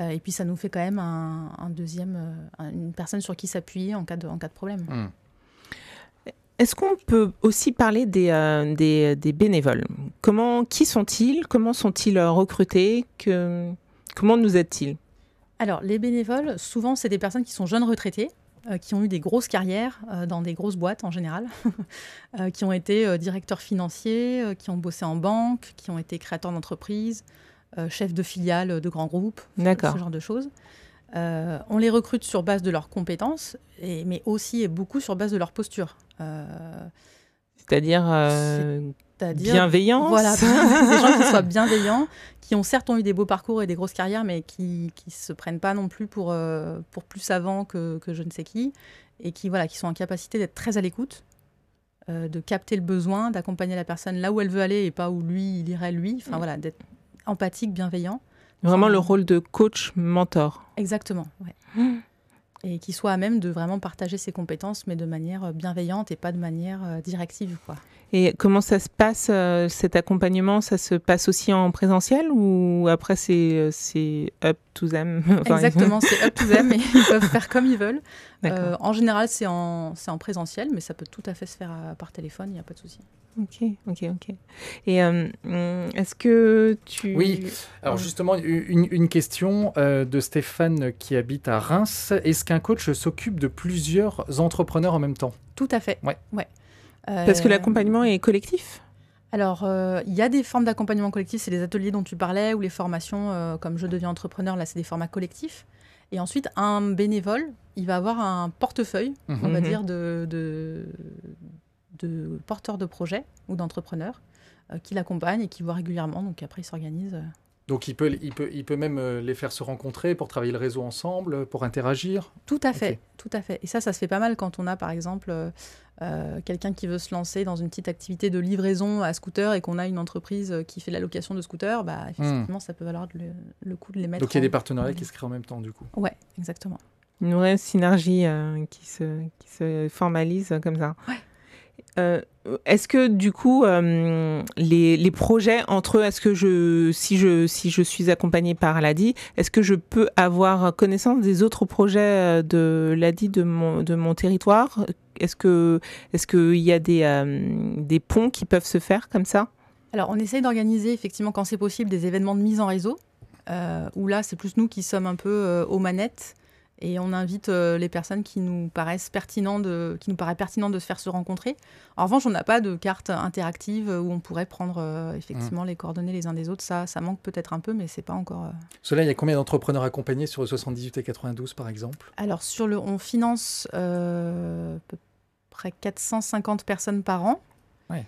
Euh, et puis, ça nous fait quand même un, deuxième, euh, une personne sur qui s'appuyer en cas de, problème. Hmm. Est-ce qu'on peut aussi parler des, euh, des, des bénévoles? Comment, Qui sont-ils? Comment sont-ils recrutés? Que, Comment nous aident-ils? Alors, les bénévoles, souvent, c'est des personnes qui sont jeunes retraités, euh, qui ont eu des grosses carrières euh, dans des grosses boîtes en général, euh, qui ont été directeurs financiers, qui ont bossé en banque, qui ont été créateurs d'entreprises, chefs de filiales de grands groupes, ce genre de choses. Euh, on les recrute sur base de leurs compétences, et, mais aussi et beaucoup sur base de leur posture. Euh, C'est-à-dire euh, C'est-à-dire bienveillance Voilà, des gens qui soient bienveillants, qui ont certes ont eu des beaux parcours et des grosses carrières, mais qui qui se prennent pas non plus pour, pour plus savants que, que je ne sais qui, et qui, voilà, qui sont en capacité d'être très à l'écoute, euh, de capter le besoin, d'accompagner la personne là où elle veut aller et pas où lui, il irait lui, enfin Mm. voilà, d'être empathique, bienveillant. Vraiment le rôle de coach mentor. Exactement, ouais. Et qui soit à même de vraiment partager ses compétences, mais de manière euh, bienveillante et pas de manière euh, directive, quoi. Et comment ça se passe, euh, cet accompagnement? Ça se passe aussi en présentiel ou après c'est euh, c'est up to them? Enfin, Exactement, c'est up to them et ils peuvent faire comme ils veulent. Euh, en général, c'est en, c'est en présentiel, mais ça peut tout à fait se faire à- par téléphone, il n'y a pas de souci. Ok, ok, ok. Et euh, hum, est-ce que tu... Oui. Alors Ouais. justement, une, une question euh, de Stéphane qui habite à Reims. Est-ce qu'un coach s'occupe de plusieurs entrepreneurs en même temps? Tout à fait. Ouais. Parce que Euh, l'accompagnement est collectif? Alors, euh, il y a des formes d'accompagnement collectif, c'est les ateliers dont tu parlais, ou les formations euh, comme Je deviens entrepreneur, là, c'est des formats collectifs. Et ensuite, un bénévole, il va avoir un portefeuille, on va Mhm. dire, de, de, de porteurs de projets ou d'entrepreneurs euh, qui l'accompagnent et qui voient régulièrement. Donc après, ils s'organisent. euh, Donc il peut, il, peut, il peut même les faire se rencontrer pour travailler le réseau ensemble, pour interagir? Tout à fait, tout à fait. Et ça, ça se fait pas mal quand on a, par exemple, euh, quelqu'un qui veut se lancer dans une petite activité de livraison à scooter et qu'on a une entreprise euh, qui fait de la location de scooters. Bah, effectivement, ça peut valoir le, le coup de les mettre. Donc il y a en- des partenariats en qui se créent en même temps du coup. Ouais, exactement. Une vraie synergie euh, qui, se, qui se formalise comme ça. Ouais. Euh, est-ce que du coup euh, les, projets entre eux, est-ce que je si je si je suis accompagnée par l'ADI, est-ce que je peux avoir connaissance des autres projets euh, de l'ADI de mon de mon territoire? Est-ce que est-ce qu'il y a des des ponts qui peuvent se faire comme ça? Alors, on essaye d'organiser, effectivement, quand c'est possible, des événements de mise en réseau, où là, c'est plus nous qui sommes un peu aux manettes. Et on invite euh, les personnes qui nous paraissent pertinents de, qui nous paraît pertinent de se faire se rencontrer. En revanche, on n'a pas de carte interactive où on pourrait prendre euh, effectivement les coordonnées les uns des autres. Ça, ça manque peut-être un peu, mais c'est pas encore. euh, Cela, il y a combien d'entrepreneurs accompagnés sur le 78 et 92 par exemple? Alors, sur le, on finance euh, à peu près 450 personnes par an. Ouais.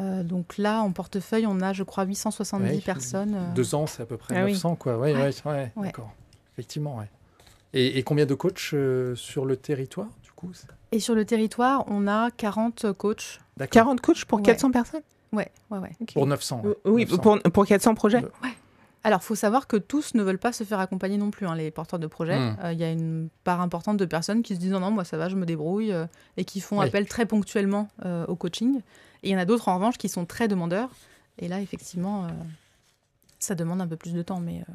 Euh, donc là, en portefeuille, on a, je crois, 870 Ouais. personnes. euh, Deux ans, c'est à peu près Ah oui. 900 quoi. Ouais, ouais, Ouais. ouais, Ouais. d'accord. Effectivement, ouais. Et, et combien de coachs euh, sur le territoire du coup Et sur le territoire, on a 40 coachs. D'accord. 40 coachs pour Ouais. 400 personnes? Ouais, ouais, ouais. Pour 900. ouais. Oui, 900. pour, pour 400 projets. Alors, il faut savoir que tous ne veulent pas se faire accompagner non plus, hein, les porteurs de projets. Hmm. Euh, Il y a une part importante de personnes qui se disent non, non, moi ça va, je me débrouille, euh, et qui font Oui. appel très ponctuellement euh, au coaching. Et il y en a d'autres, en revanche, qui sont très demandeurs. Et là, effectivement, euh, ça demande un peu plus de temps. Mais euh,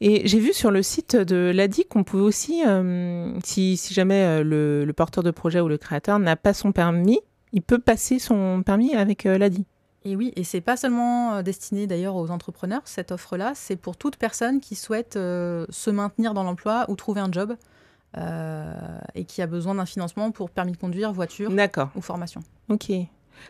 Et j'ai vu sur le site de l'ADI qu'on pouvait aussi, euh, si, si jamais euh, le, le porteur de projet ou le créateur n'a pas son permis, il peut passer son permis avec euh, l'ADI. Et oui, et c'est pas seulement destiné d'ailleurs aux entrepreneurs, cette offre-là, c'est pour toute personne qui souhaite euh, se maintenir dans l'emploi ou trouver un job euh, et qui a besoin d'un financement pour permis de conduire, voiture ou formation. ok.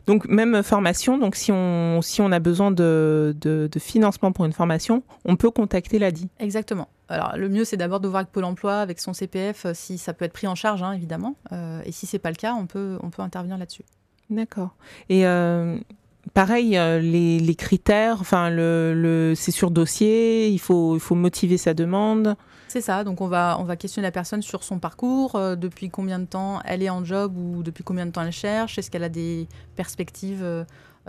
Donc même formation, donc si on, si on a besoin de, de, de financement pour une formation, on peut contacter l'ADI. Exactement. Alors le mieux c'est d'abord de voir avec Pôle Emploi, avec son CPF, euh, si ça peut être pris en charge, hein, évidemment. Euh, et si c'est pas le cas, on peut, on peut intervenir là-dessus. D'accord. Et euh, pareil, euh, les, les critères, enfin, le, le, c'est sur dossier, il faut, il faut motiver sa demande. C'est ça, donc on va, on va questionner la personne sur son parcours, euh, depuis combien de temps elle est en job ou depuis combien de temps elle cherche, est-ce qu'elle a des perspectives euh,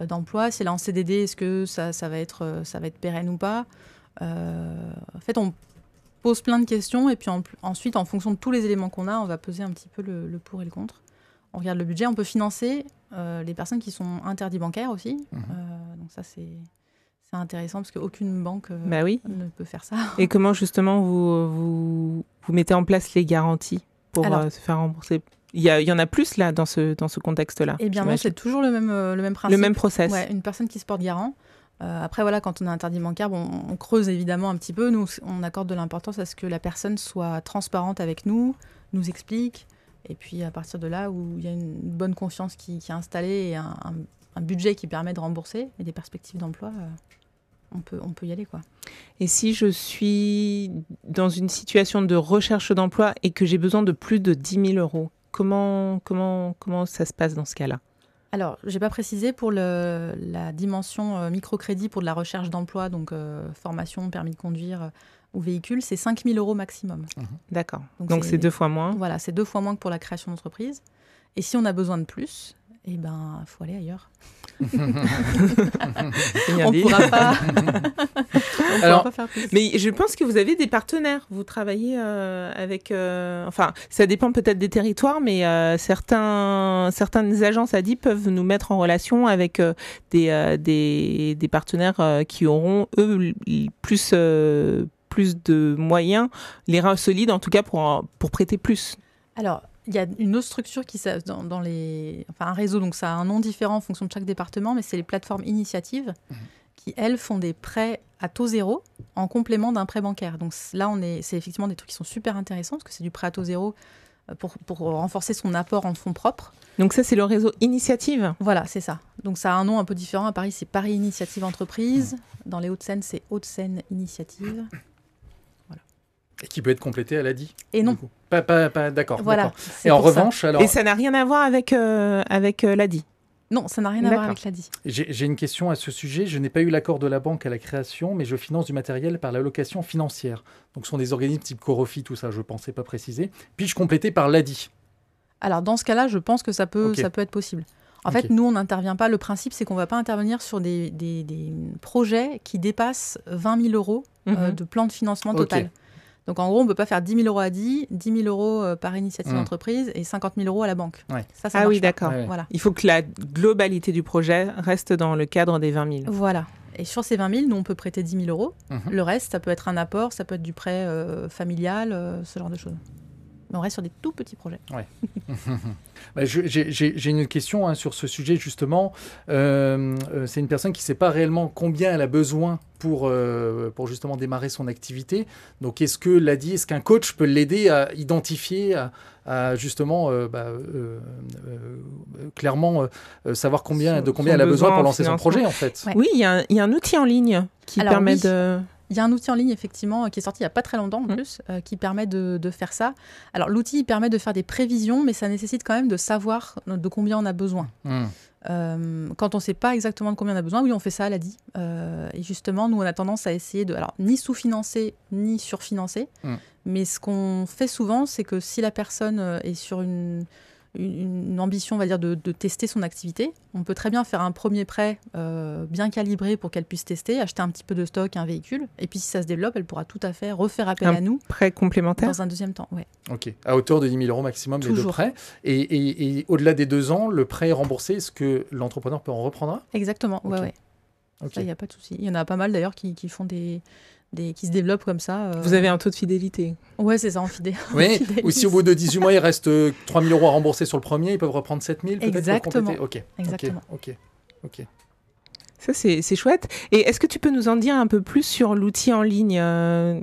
d'emploi, si elle est en CDD, est-ce que ça, ça, va être, euh, ça va être pérenne ou pas. En fait, on pose plein de questions et puis en- ensuite, en fonction de tous les éléments qu'on a, on va peser un petit peu le, le pour et le contre. On regarde le budget, on peut financer les personnes qui sont interdits bancaires aussi. Euh, donc ça, c'est c'est intéressant parce qu'aucune banque euh, Bah oui. ne peut faire ça. Et comment justement vous, vous, vous mettez en place les garanties pour Alors- euh, se faire rembourser? Il y, a- il y en a plus là dans ce, dans ce contexte-là. Eh bien non, c'est toujours le même, euh, le même principe. le même process. Ouais, une personne qui se porte garant. Euh, après, voilà, quand on a interdit bancaire, bon, on creuse évidemment un petit peu. Nous, on accorde de l'importance à ce que la personne soit transparente avec nous, nous explique. Et puis, à partir de là où il y a une bonne confiance qui, qui est installée et un, un- un budget qui permet de rembourser et des perspectives d'emploi, euh, on, peut, on peut y aller. quoi. Et si je suis dans une situation de recherche d'emploi et que j'ai besoin de plus de 10 000 euros, comment, comment, comment ça se passe dans ce cas-là? Alors, j'ai pas précisé pour le- la dimension euh, microcrédit pour de la recherche d'emploi, donc euh, formation, permis de conduire euh, ou véhicule, c'est 5 000 euros maximum. D'accord. Donc c'est deux fois moins. Voilà, c'est deux fois moins que pour la création d'entreprise. Et si on a besoin de plus, eh ben, faut aller ailleurs. On dit. pourra pas. on Alors- pourra pas faire plus. Mais je pense que vous avez des partenaires. Vous travaillez euh, avec. euh, enfin, ça dépend peut-être des territoires, mais euh, certains, certaines agences ADI peuvent nous mettre en relation avec euh, des, euh, des, des partenaires euh, qui auront, eux, plus, euh, plus de moyens, les reins solides en tout cas pour, pour prêter plus. Alors, il y a une autre structure qui dans, dans les, enfin un réseau, donc ça a un nom différent en fonction de chaque département, mais c'est les plateformes initiatives qui elles font des prêts à taux zéro en complément d'un prêt bancaire. Donc là, on est, c'est effectivement des trucs qui sont super intéressants parce que c'est du prêt à taux zéro euh, pour, pour renforcer son apport en fonds propres. Donc ça, c'est le réseau Initiative? Voilà, c'est ça. Donc ça a un nom un peu différent. À Paris, c'est Paris Initiative Entreprise. Dans les Hauts-de-Seine, c'est Hauts-de-Seine Initiative. Et qui peut être complété à l'ADI. Et non. Pas, pas, pas, d'accord. voilà. Et en pour ça. revanche, alors, Et ça n'a rien à voir avec, euh, avec euh, l'ADI. Non, ça n'a rien à voir avec l'ADI. j'ai j'ai une question à ce sujet. Je n'ai pas eu l'accord de la banque à la création, mais je finance du matériel par l'allocation financière. Donc, ce sont des organismes type Corofi, tout ça, je ne pensais pas préciser. Puis-je compléter par l'ADI Alors dans ce cas-là, je pense que ça peut, ça peut être possible. En fait, nous, on n'intervient pas. Le principe, c'est qu'on ne va pas intervenir sur des, des- des projets qui dépassent 20 000 euros euh, Mhm. de plan de financement total. Donc en gros, on ne peut pas faire 10 000 euros à 10, 10 000 euros euh, par initiative Mhm. d'entreprise et 50 000 euros à la banque. Ouais. Ça, ça Ah oui, d'accord. Ouais. Voilà. Il faut que la globalité du projet reste dans le cadre des 20 000. Voilà. Et sur ces 20 000, nous, on peut prêter 10 000 euros. Mhm. Le reste, ça peut être un apport, ça peut être du prêt euh, familial, euh, ce genre de choses. Mais on reste sur des tout petits projets. Bah, je- J'ai une question hein, sur ce sujet justement. Euh, euh, c'est une personne qui ne sait pas réellement combien elle a besoin pour, euh, pour justement démarrer son activité. Donc est-ce que l'ADI, est-ce qu'un coach peut l'aider à identifier, à, à justement euh, bah, euh, euh, clairement savoir combien, Son- de combien elle a besoin besoin pour lancer son projet en fait? Ouais. Oui, il y, a un- il y a un outil en ligne qui Alors, permet oui. de... Il y a un outil en ligne, effectivement, euh, qui est sorti il n'y a pas très longtemps en Mhm. plus, euh, qui permet de, de faire ça. Alors, l'outil il permet de faire des prévisions, mais ça nécessite quand même de savoir de combien on a besoin. Euh, quand on ne sait pas exactement de combien on a besoin, oui, on fait ça à l'ADI. Euh, et justement, nous, on a tendance à essayer de, alors, ni sous-financer, ni surfinancer. Mm. Mais ce qu'on fait souvent, c'est que si la personne euh, est sur une, une, une ambition, on va dire, de, de tester son activité, on peut très bien faire un premier prêt euh, bien calibré pour qu'elle puisse tester, acheter un petit peu de stock, un véhicule, et puis si ça se développe, elle pourra tout à fait refaire appel Un à nous Prêt complémentaire? dans un deuxième temps. Ouais. Ok, à hauteur de 10 000 euros maximum les deux Toujours. prêts. Et, et- et au-delà des deux ans, le prêt est remboursé. Est-ce que l'entrepreneur peut en reprendre Exactement, ouais, Ok. ouais. Ok. Ça, il n'y a pas de souci. Il y en a pas mal d'ailleurs qui, qui font des, des. qui se développent comme ça. euh. Vous avez un taux de fidélité. Ouais, c'est ça, en fidé. Oui, Fidélis. ou si au bout de 18 mois, il reste 3 000 euros à rembourser sur le premier, ils peuvent reprendre 7 000 peut-être pour Exactement. Ok, Exactement. ok, ok. ok. Ça, c'est c'est chouette. Et est-ce que tu peux nous en dire un peu plus sur l'outil en ligne euh,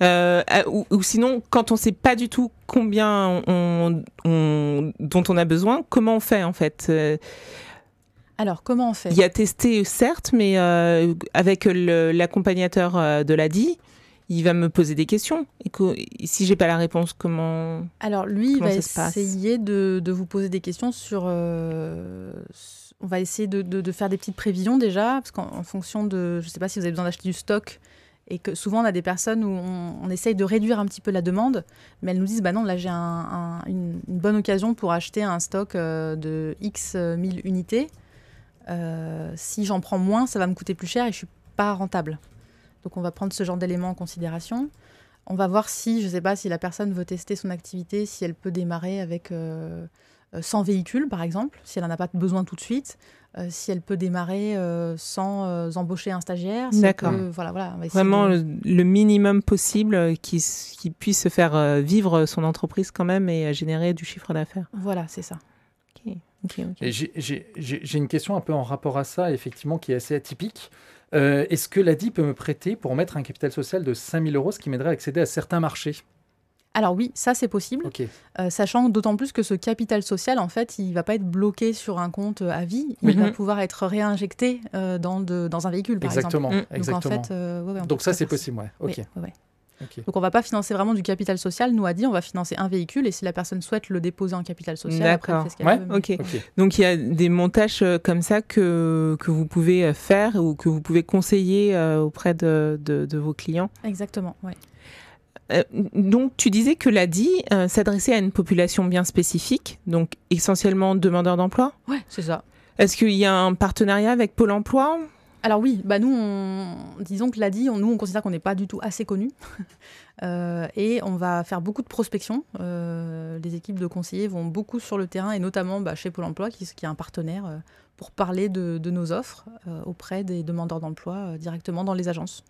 euh, euh, ou, ou sinon, quand on ne sait pas du tout combien on, on- dont on a besoin, comment on fait en fait Euh, Alors, comment on fait? Il y a testé, certes, mais euh, avec l'accompagnateur euh, de l'ADI, il va me poser des questions. Et que, si j'ai pas la réponse, comment Alors lui, il va essayer de, de vous poser des questions sur... euh, on va essayer de, de- de faire des petites prévisions déjà, parce qu'en en fonction de... Je ne sais pas si vous avez besoin d'acheter du stock, et que souvent on a des personnes où on, on essaye de réduire un petit peu la demande, mais elles nous disent, bah non, là j'ai un- un- une, une bonne occasion pour acheter un stock de X euh, 1000 unités. Euh, si j'en prends moins, ça va me coûter plus cher et je suis pas rentable. Donc on va prendre ce genre d'éléments en considération. On va voir si, je ne sais pas, si la personne veut tester son activité, si elle peut démarrer avec euh, euh, 100 véhicules, par exemple, si elle n'en a pas besoin tout de suite, euh, si elle peut démarrer euh, sans euh, embaucher un stagiaire. si D'accord. Voilà, voilà, Vraiment de- le, le minimum possible qui, qui puisse faire vivre son entreprise quand même et générer du chiffre d'affaires. Voilà, c'est ça. J'ai- une question un peu en rapport à ça, effectivement, qui est assez atypique. Euh, Est-ce que l'ADI peut me prêter pour mettre un capital social de 5 000 euros, ce qui m'aiderait à accéder à certains marchés? Alors oui, ça c'est possible, euh, sachant d'autant plus que ce capital social, en fait, il va pas être bloqué sur un compte à vie, il va pouvoir être réinjecté euh, dans, de- dans un véhicule, par Exactement, Mm. exemple. exactement. Donc en fait, euh, ouais, ouais, on Donc peut ça, c'est possible, ouais. Ok. ouais, Donc on va pas financer vraiment du capital social. Nous a dit, on va financer un véhicule et si la personne souhaite le déposer en capital social, après elle fait ce qu'elle Ouais, veut, Ok. Donc il y a des montages euh, comme ça que, que vous pouvez euh, faire ou que vous pouvez conseiller euh, auprès de, de- de vos clients? Exactement. Ouais. Donc tu disais que l'ADI euh, s'adressait à une population bien spécifique, donc essentiellement demandeurs d'emploi? Ouais, c'est ça. Est-ce qu'il y a un partenariat avec Pôle Emploi? Alors oui, bah nous, on... disons que l'a dit, on- nous on considère qu'on n'est pas du tout assez connus Euh, et on va faire beaucoup de prospection. Euh, les équipes de conseillers vont beaucoup sur le terrain et notamment bah, chez Pôle Emploi, qui, qui est un partenaire, euh, pour parler de, de nos offres euh, auprès des demandeurs d'emploi euh, directement dans les agences.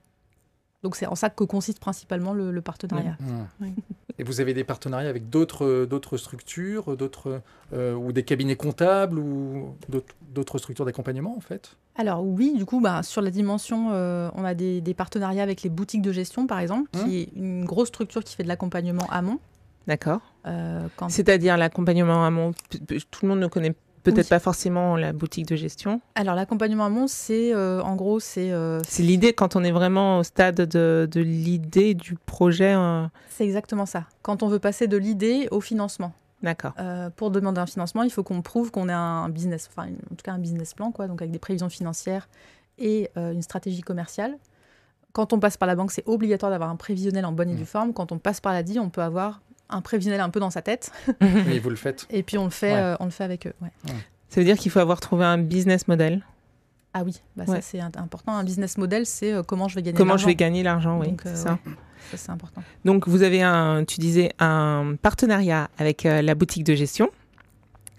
Donc c'est en ça que consiste principalement le, le partenariat. Oui. Et vous avez des partenariats avec d'autres d'autres structures, d'autres euh, ou des cabinets comptables ou d'autres- structures d'accompagnement en fait? Alors oui, du coup, bah, sur la dimension, euh, on a des, des partenariats avec les boutiques de gestion, par exemple, qui est une grosse structure qui fait de l'accompagnement amont. D'accord. Euh, quand... C'est-à-dire l'accompagnement amont. Tout le monde ne connaît peut-être Oui. pas forcément la boutique de gestion. Alors l'accompagnement amont, c'est euh, en gros, c'est euh, C'est l'idée quand on est vraiment au stade de, de l'idée du projet. euh, c'est exactement ça. Quand on veut passer de l'idée au financement. D'accord. Pour demander un financement, il faut qu'on prouve qu'on a un business, enfin en tout cas un business plan, quoi, donc avec des prévisions financières et une stratégie commerciale. Quand on passe par la banque, c'est obligatoire d'avoir un prévisionnel en bonne et Mmh. due forme. Quand on passe par la DI, on peut avoir un prévisionnel un peu dans sa tête, Et vous le faites et puis on le fait, Ouais. euh, on le fait avec eux. ouais. Ça veut dire qu'il faut avoir trouvé un business model. Ah oui, bah Ouais. ça c'est important. Un business model, c'est euh, comment je vais gagner Comment je vais l'argent. gagner l'argent, oui, c'est euh, ça. ouais, ça c'est important. Donc vous avez un, tu disais, un partenariat avec euh, la boutique de gestion.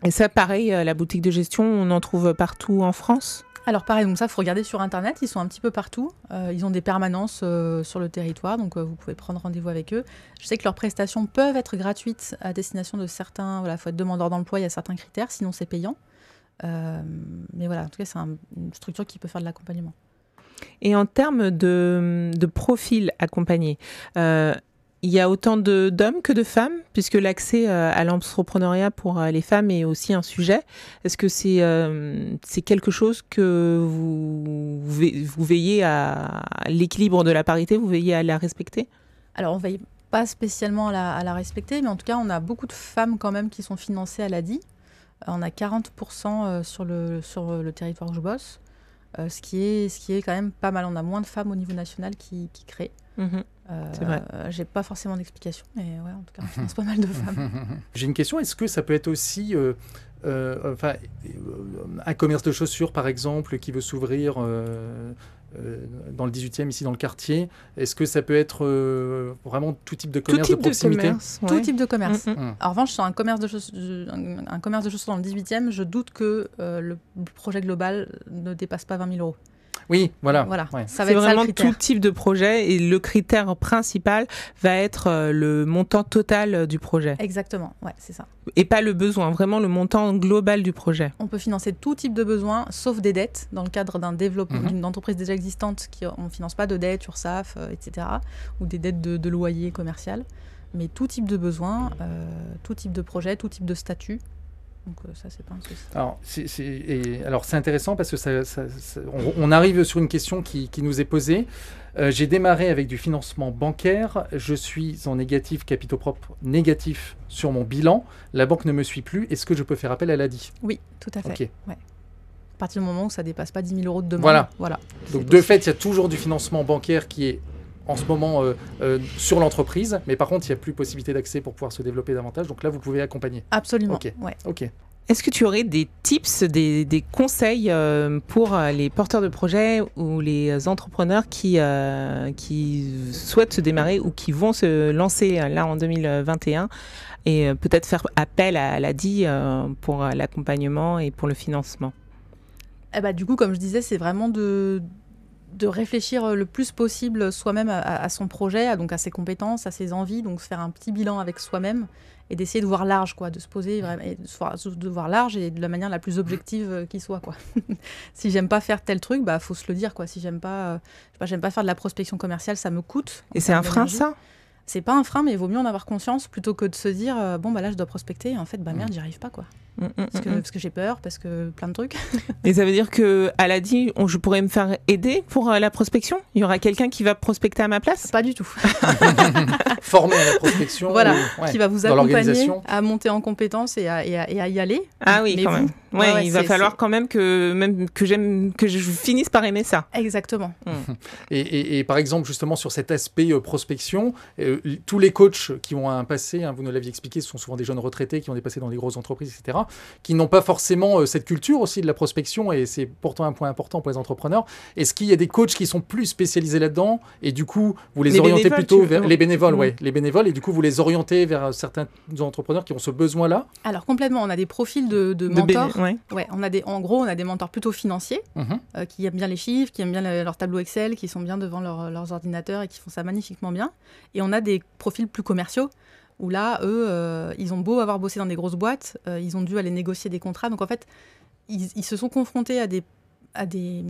Et ça, pareil, euh, la boutique de gestion, on en trouve partout en France? Alors pareil, donc ça, faut regarder sur Internet, ils sont un petit peu partout. Euh, ils ont des permanences euh, sur le territoire, donc euh, vous pouvez prendre rendez-vous avec eux. Je sais que leurs prestations peuvent être gratuites à destination de certains, voilà, faut être demandeur d'emploi, il y a certains critères, sinon c'est payant. Mais voilà, en tout cas, c'est un- une structure qui peut faire de l'accompagnement. Et en termes de, profil accompagné, il y a autant d'hommes que de femmes, puisque l'accès euh, à l'entrepreneuriat pour euh, les femmes est aussi un sujet. Est-ce que c'est euh, quelque chose que vous, vous ve- vous veillez à, l'équilibre de la parité, vous veillez à la respecter? Alors on veille pas spécialement à la, à la respecter, mais en tout cas, on a beaucoup de femmes quand même qui sont financées à l'ADI. On a 40% euh, sur le, sur le territoire où je bosse, ce, qui est, ce qui est quand même pas mal. On a moins de femmes au niveau national qui, qui créent. Mhm. Euh, C'est vrai. J'ai pas forcément d'explication, mais ouais, en tout cas, on finance pas mal de femmes. J'ai une question. Est-ce que ça peut être aussi euh, euh, enfin, euh, un commerce de chaussures, par exemple, qui veut s'ouvrir euh, euh, dans le 18e, ici dans le quartier Est-ce que ça peut être euh, vraiment tout type de Tout commerce type de de proximité commerce. Tout type de commerce. Mm, mm. Hum. En revanche, sur un commerce de, chauss- de- un, un commerce de chaussures dans le 18e, je doute que euh, le projet global ne dépasse pas 20 000 euros. Oui, voilà. Voilà, ouais. ça va C'est être ça vraiment le tout type de projet et le critère principal va être euh, le montant total euh, du projet Exactement, ouais, c'est ça. et pas le besoin, vraiment le montant global du projet. On peut financer tout type de besoins, sauf des dettes, dans le cadre d'un développement Mhm. d'une entreprise déjà existante. Qui, on ne finance pas de dettes, URSAF, euh, etc. Ou des dettes de, de loyer commercial. Mais tout type de besoin, euh, tout type de projet, tout type de statut. Donc euh, ça, c'est pas un souci. Alors, c'est, c'est- et- alors, c'est intéressant parce que ça, ça- ça- on, on arrive sur une question qui, qui nous est posée. Euh, j'ai démarré avec du financement bancaire. Je suis en négatif, capitaux propres négatif sur mon bilan. La banque ne me suit plus. Est-ce que je peux faire appel à l'ADI Oui, tout à fait. Ok. À partir du moment où ça dépasse pas 10 000 euros de demande. Voilà. voilà. Donc, de possible. fait, il y a toujours du financement bancaire qui est en ce moment euh, euh, sur l'entreprise. Mais par contre, il n'y a plus possibilité d'accès pour pouvoir se développer davantage. Donc là, vous pouvez accompagner. Absolument. Ok. Ouais. Ok. Est-ce que tu aurais des tips, des, des conseils euh, pour les porteurs de projets ou les entrepreneurs qui, euh, qui souhaitent se démarrer ou qui vont se lancer là en 2021 et peut-être faire appel à l'ADI euh, pour l'accompagnement et pour le financement? Eh ben, du coup, comme je disais, c'est vraiment de, de réfléchir le plus possible soi-même à, à son projet, à, donc à ses compétences, à ses envies, donc se faire un petit bilan avec soi-même et d'essayer de voir large, quoi, de se poser vraiment, et de, voir, large et de la manière la plus objective euh, qui soit, quoi. si j'aime pas faire tel truc, bah faut se le dire, quoi. Si j'aime pas, euh, pas, j'aime pas faire de la prospection commerciale, ça me coûte. Et c'est un frein ça? C'est pas un frein, mais il vaut mieux en avoir conscience plutôt que de se dire euh, bon bah là je dois prospecter et en fait bah merde j'y arrive pas quoi. Mm, mm, Parce que, mm, parce que j'ai peur, parce que plein de trucs. Et ça veut dire que à l'ADI, on- je pourrais me faire aider pour euh, la prospection? Il y aura quelqu'un qui va prospecter à ma place? Pas du tout. Former à la prospection. Voilà, ou- ouais. qui va vous accompagner à monter en compétences et à, et à- et à y aller. Ah oui, Mais quand vous- même. Ouais, Ouais, ouais, il va falloir quand même que même que j'aime que je finisse par aimer ça. Exactement. Et, et- et par exemple, justement, sur cet aspect euh, prospection, euh, tous les coachs qui ont un passé, hein, vous nous l'aviez expliqué, ce sont souvent des jeunes retraités qui ont des passés dans des grosses entreprises, etc., qui n'ont pas forcément euh, cette culture aussi de la prospection, et c'est pourtant un point important pour les entrepreneurs. Est-ce qu'il y a des coachs qui sont plus spécialisés là-dedans, et du coup, vous les, Les orientez plutôt vers les bénévoles, Mm. ouais, les bénévoles, et du coup, vous les orientez vers euh, certains entrepreneurs qui ont ce besoin-là? Alors complètement, on a des profils de, de De béné- mentors. ouais. Ouais, on a des, en gros, on a des mentors plutôt financiers Mhm. euh, qui aiment bien les chiffres, qui aiment bien le- leur tableau Excel, qui sont bien devant leur- leurs ordinateurs et qui font ça magnifiquement bien. Et on a des profils plus commerciaux où là, eux, euh, ils ont beau avoir bossé dans des grosses boîtes, euh, ils ont dû aller négocier des contrats. Donc en fait, ils, ils se sont confrontés à des, à, des,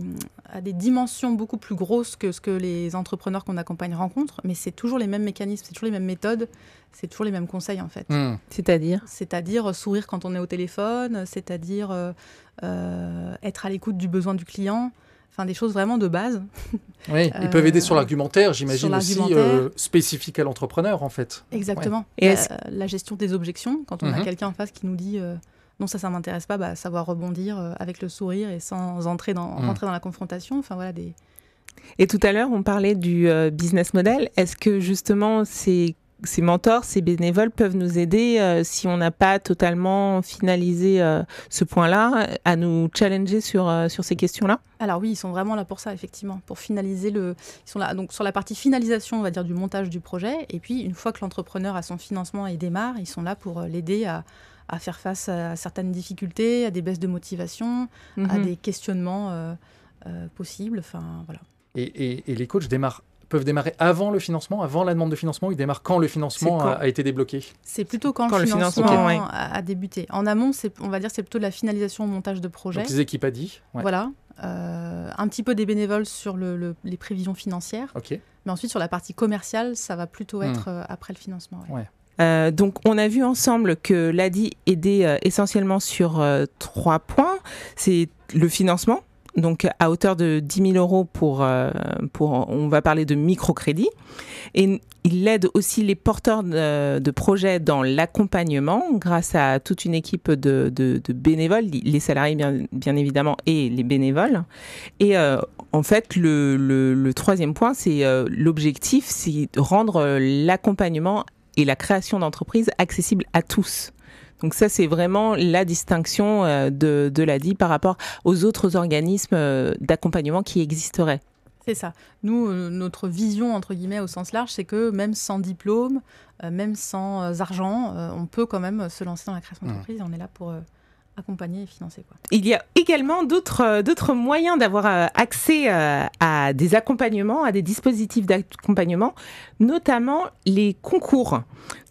à des dimensions beaucoup plus grosses que ce que les entrepreneurs qu'on accompagne rencontrent. Mais c'est toujours les mêmes mécanismes, c'est toujours les mêmes méthodes, c'est toujours les mêmes conseils en fait. Mm. C'est-à-dire C'est-à-dire euh, sourire quand on est au téléphone, c'est-à-dire euh, euh, être à l'écoute du besoin du client, enfin des choses vraiment de base. Oui, ils Euh, peuvent aider sur l'argumentaire, j'imagine sur aussi, euh, spécifique à l'entrepreneur, en fait. Exactement. Et La, est-ce- la gestion des objections, quand on Mhm. a quelqu'un en face qui nous dit euh, non ça ça m'intéresse pas, bah, savoir rebondir euh, avec le sourire et sans entrer dans, Mhm. rentrer dans la confrontation. Enfin voilà des. Et tout à l'heure, on parlait du euh, business model. Est-ce que justement ces, ces mentors, ces bénévoles peuvent nous aider euh, si on n'a pas totalement finalisé euh, ce point-là, à nous challenger sur, euh, sur ces questions-là Alors oui, ils sont vraiment là pour ça, effectivement, pour finaliser le. Ils sont là donc sur la partie finalisation, on va dire, du montage du projet. Et puis une fois que l'entrepreneur a son financement et démarre, ils sont là pour l'aider à, à faire face à certaines difficultés, à des baisses de motivation, à Mhm. des questionnements euh, euh, possibles. Enfin voilà. Et, et- et les coachs démarrent, peuvent démarrer avant le financement, avant la demande de financement, ils démarrent quand le financement quand a, a été débloqué? C'est plutôt quand, Quand le le financement, a, a débuté. En amont, c'est, on va dire, c'est plutôt la finalisation, montage de projet. Donc les équipes a dit. Ouais. Voilà. Euh, un petit peu des bénévoles sur le- le- les prévisions financières. Ok. Mais ensuite, sur la partie commerciale, ça va plutôt Hmm. être euh, après le financement. ouais. Euh, donc, on a vu ensemble que l'ADI aidait euh, essentiellement sur euh, trois points. C'est le financement, donc à hauteur de 10 000 euros pour, pour on va parler de microcrédit. Et il aide aussi les porteurs de, projets dans l'accompagnement grâce à toute une équipe de, bénévoles, les salariés bien, bien, évidemment et les bénévoles. Et en fait, le, le troisième point, c'est l'objectif, c'est rendre l'accompagnement et la création d'entreprises accessibles à tous. Donc ça, c'est vraiment la distinction euh, de, de l'ADI par rapport aux autres organismes euh, d'accompagnement qui existeraient. C'est ça. Nous, euh, notre vision, entre guillemets, au sens large, c'est que même sans diplôme, même sans argent, on peut quand même se lancer dans la création mmh. d'entreprise. On est là pour accompagner et financer. Quoi. Il y a également d'autres, d'autres moyens d'avoir accès à des accompagnements, à des dispositifs d'accompagnement, notamment les concours.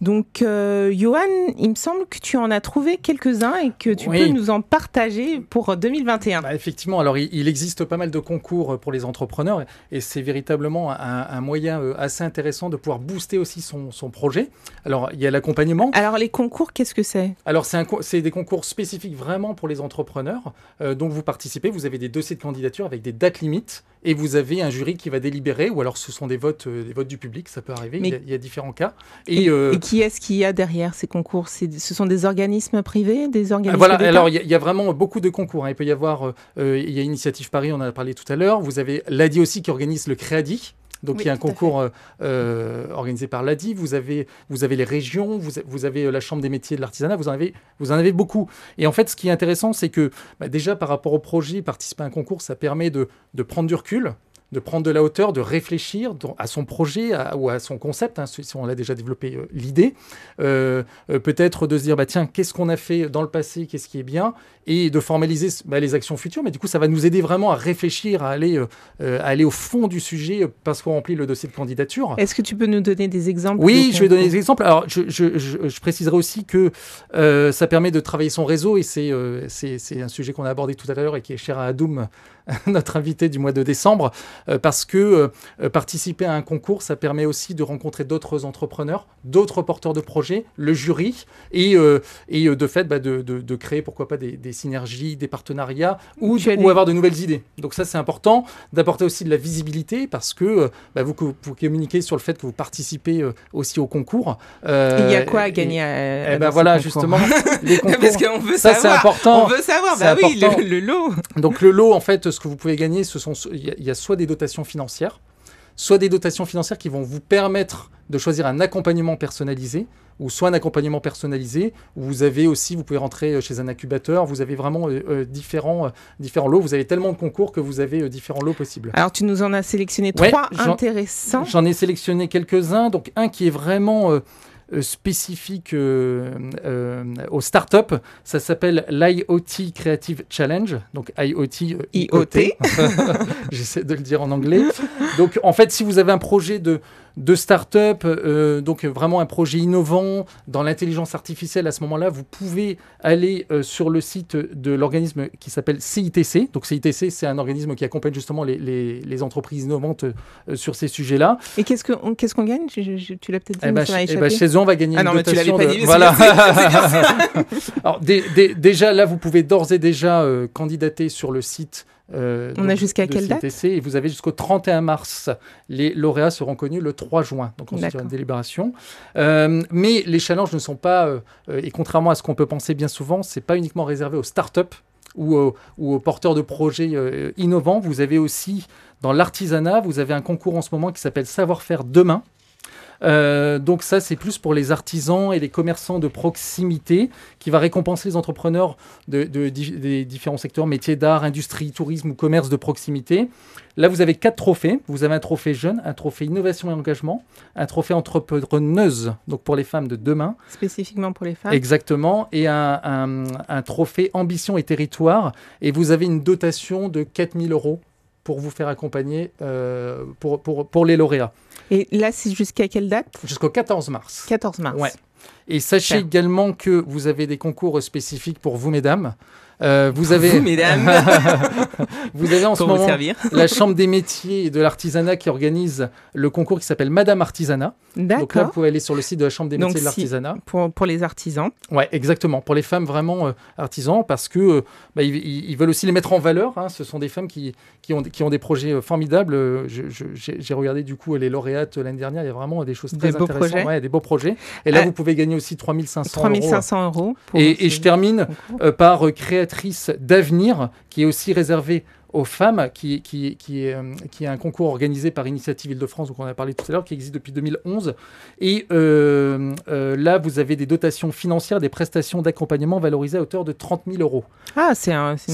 Donc, euh, Johan, il me semble que tu en as trouvé quelques-uns et que tu peux nous en partager pour 2021. Bah, effectivement, alors il, existe pas mal de concours pour les entrepreneurs et c'est véritablement un, moyen euh, assez intéressant de pouvoir booster aussi son, projet. Alors, il y a l'accompagnement. Alors, les concours, qu'est-ce que c'est? Alors, c'est des concours spécifiques vraiment pour les entrepreneurs. Euh, donc, vous participez, vous avez des dossiers de candidature avec des dates limites et vous avez un jury qui va délibérer ou alors ce sont des votes, des votes du public, ça peut arriver, il, y a, différents cas. Et, et qui est-ce qu'il y a derrière ces concours? Ce sont des organismes privés, des organismes Voilà, alors il y, a vraiment beaucoup de concours. Hein. Il peut y avoir, euh, euh, il y a Initiative Paris, on en a parlé tout à l'heure. Vous avez l'ADI aussi qui organise le Créadi. Donc il y a un concours euh, organisé par l'ADI, vous avez, vous avez les régions, vous, vous avez la Chambre des métiers de l'artisanat, vous, en avez, vous en avez beaucoup. Et en fait, ce qui est intéressant, c'est que bah, déjà par rapport au projet, participer à un concours, ça permet de, de prendre du recul, de prendre de la hauteur, de réfléchir à son projet ou à son concept, hein, si on a déjà développé euh, l'idée, euh, euh, peut-être de se dire, bah, tiens, qu'est-ce qu'on a fait dans le passé, qu'est-ce qui est bien, et de formaliser bah, les actions futures. Mais du coup, ça va nous aider vraiment à réfléchir, à aller, à aller au fond du sujet parce qu'on remplit le dossier de candidature. Est-ce que tu peux nous donner des exemples Oui, je vais donner des exemples. Alors, je, je, je, préciserai aussi que ça permet de travailler son réseau, et c'est c'est un sujet qu'on a abordé tout à l'heure et qui est cher à Adoum, notre invité du mois de décembre. Euh, parce que euh, participer à un concours, ça permet aussi de rencontrer d'autres entrepreneurs, d'autres porteurs de projets, le jury, et, euh, et de fait bah, de, de, créer, pourquoi pas, des, synergies, des partenariats, ou, ou, avoir de nouvelles idées. Donc ça, c'est important, d'apporter aussi de la visibilité, parce que bah, vous, vous communiquez sur le fait que vous participez aussi au concours. il y a quoi à gagner à, ben voilà, justement, les concours. parce qu'on veut ça, c'est important. On veut savoir, bah oui, le, lot. Donc le lot, en fait, ce que vous pouvez gagner, ce sont, il y, a soit des dotations financières, soit des dotations financières qui vont vous permettre de choisir un accompagnement personnalisé, ou soit un accompagnement personnalisé, où vous avez aussi, vous pouvez rentrer euh, chez un incubateur, vous avez vraiment euh, euh, différents, différents lots, vous avez tellement de concours que vous avez différents lots possibles. Alors tu nous en as sélectionné trois intéressants. J'en ai sélectionné quelques-uns, donc un qui est vraiment... Euh, spécifique euh, euh, aux startups. Ça s'appelle l'IoT Creative Challenge, donc IoT, IoT. J'essaie de le dire en anglais. Donc en fait, si vous avez un projet de de start-up, euh, donc vraiment un projet innovant dans l'intelligence artificielle, à ce moment-là, vous pouvez aller euh, sur le site de l'organisme qui s'appelle CITC. Donc CITC, c'est un organisme qui accompagne justement les, les, entreprises innovantes euh, sur ces sujets-là. Et qu'est-ce qu'on qu'est-ce qu'on gagne? Tu l'as peut-être dit, eh ben, eh ben, chez eux, on va gagner ah non, mais tu l'avais pas dit. Voilà. Alors déjà, là, vous pouvez d'ores et déjà candidater sur le site euh, on a jusqu'à quelle date Et vous avez jusqu'au 31 mars. Les lauréats seront connus le 3 juin, donc on sera une délibération. Euh, mais les challenges ne sont pas, euh, et contrairement à ce qu'on peut penser bien souvent, c'est pas uniquement réservé aux startups ou, ou aux porteurs de projets innovants. Vous avez aussi dans l'artisanat, vous avez un concours en ce moment qui s'appelle Savoir-faire demain. Euh, donc ça, c'est plus pour les artisans et les commerçants de proximité qui va récompenser les entrepreneurs de, des différents secteurs, métiers d'art, industrie, tourisme ou commerce de proximité. Là, vous avez quatre trophées. Vous avez un trophée jeune, un trophée innovation et engagement, un trophée entrepreneuse, donc pour les femmes de demain. Spécifiquement pour les femmes. Exactement. Et un, un trophée ambition et territoire. Et vous avez une dotation de 4000 euros pour vous faire accompagner euh, pour, pour, pour, les lauréats. Et là, c'est jusqu'à quelle date? Jusqu'au 14 mars. 14 mars. Ouais. Et sachez également que vous avez des concours spécifiques pour vous, mesdames. Euh, vous avez, Vous, mesdames, vous avez en ce pour moment servir. la Chambre des métiers et de l'artisanat qui organise le concours qui s'appelle Madame Artisanat. Donc là, vous pouvez aller sur le site de la Chambre des Donc, métiers et de si- l'artisanat. Pour, pour les artisans. Ouais, exactement. Pour les femmes vraiment euh, artisans, parce que euh, bah, ils, veulent aussi les mettre en valeur. hein. Ce sont des femmes qui, qui, ont, qui ont des projets euh, formidables. J'ai regardé du coup les lauréates l'année dernière. Il y a vraiment des choses Des très beaux intéressantes. Ouais, des beaux projets. Et là, Euh, vous pouvez gagner aussi 3500 euros. 3500 euros. pour Et, et je termine euh, par euh, D'avenir, qui est aussi réservé aux femmes, qui, qui, qui, est, euh, qui est un concours organisé par Initiative Île-de-France, dont on a parlé tout à l'heure, qui existe depuis 2011. Et euh, euh, là, vous avez des dotations financières, des prestations d'accompagnement valorisées à hauteur de 30 000 euros. Ah, c'est un- une,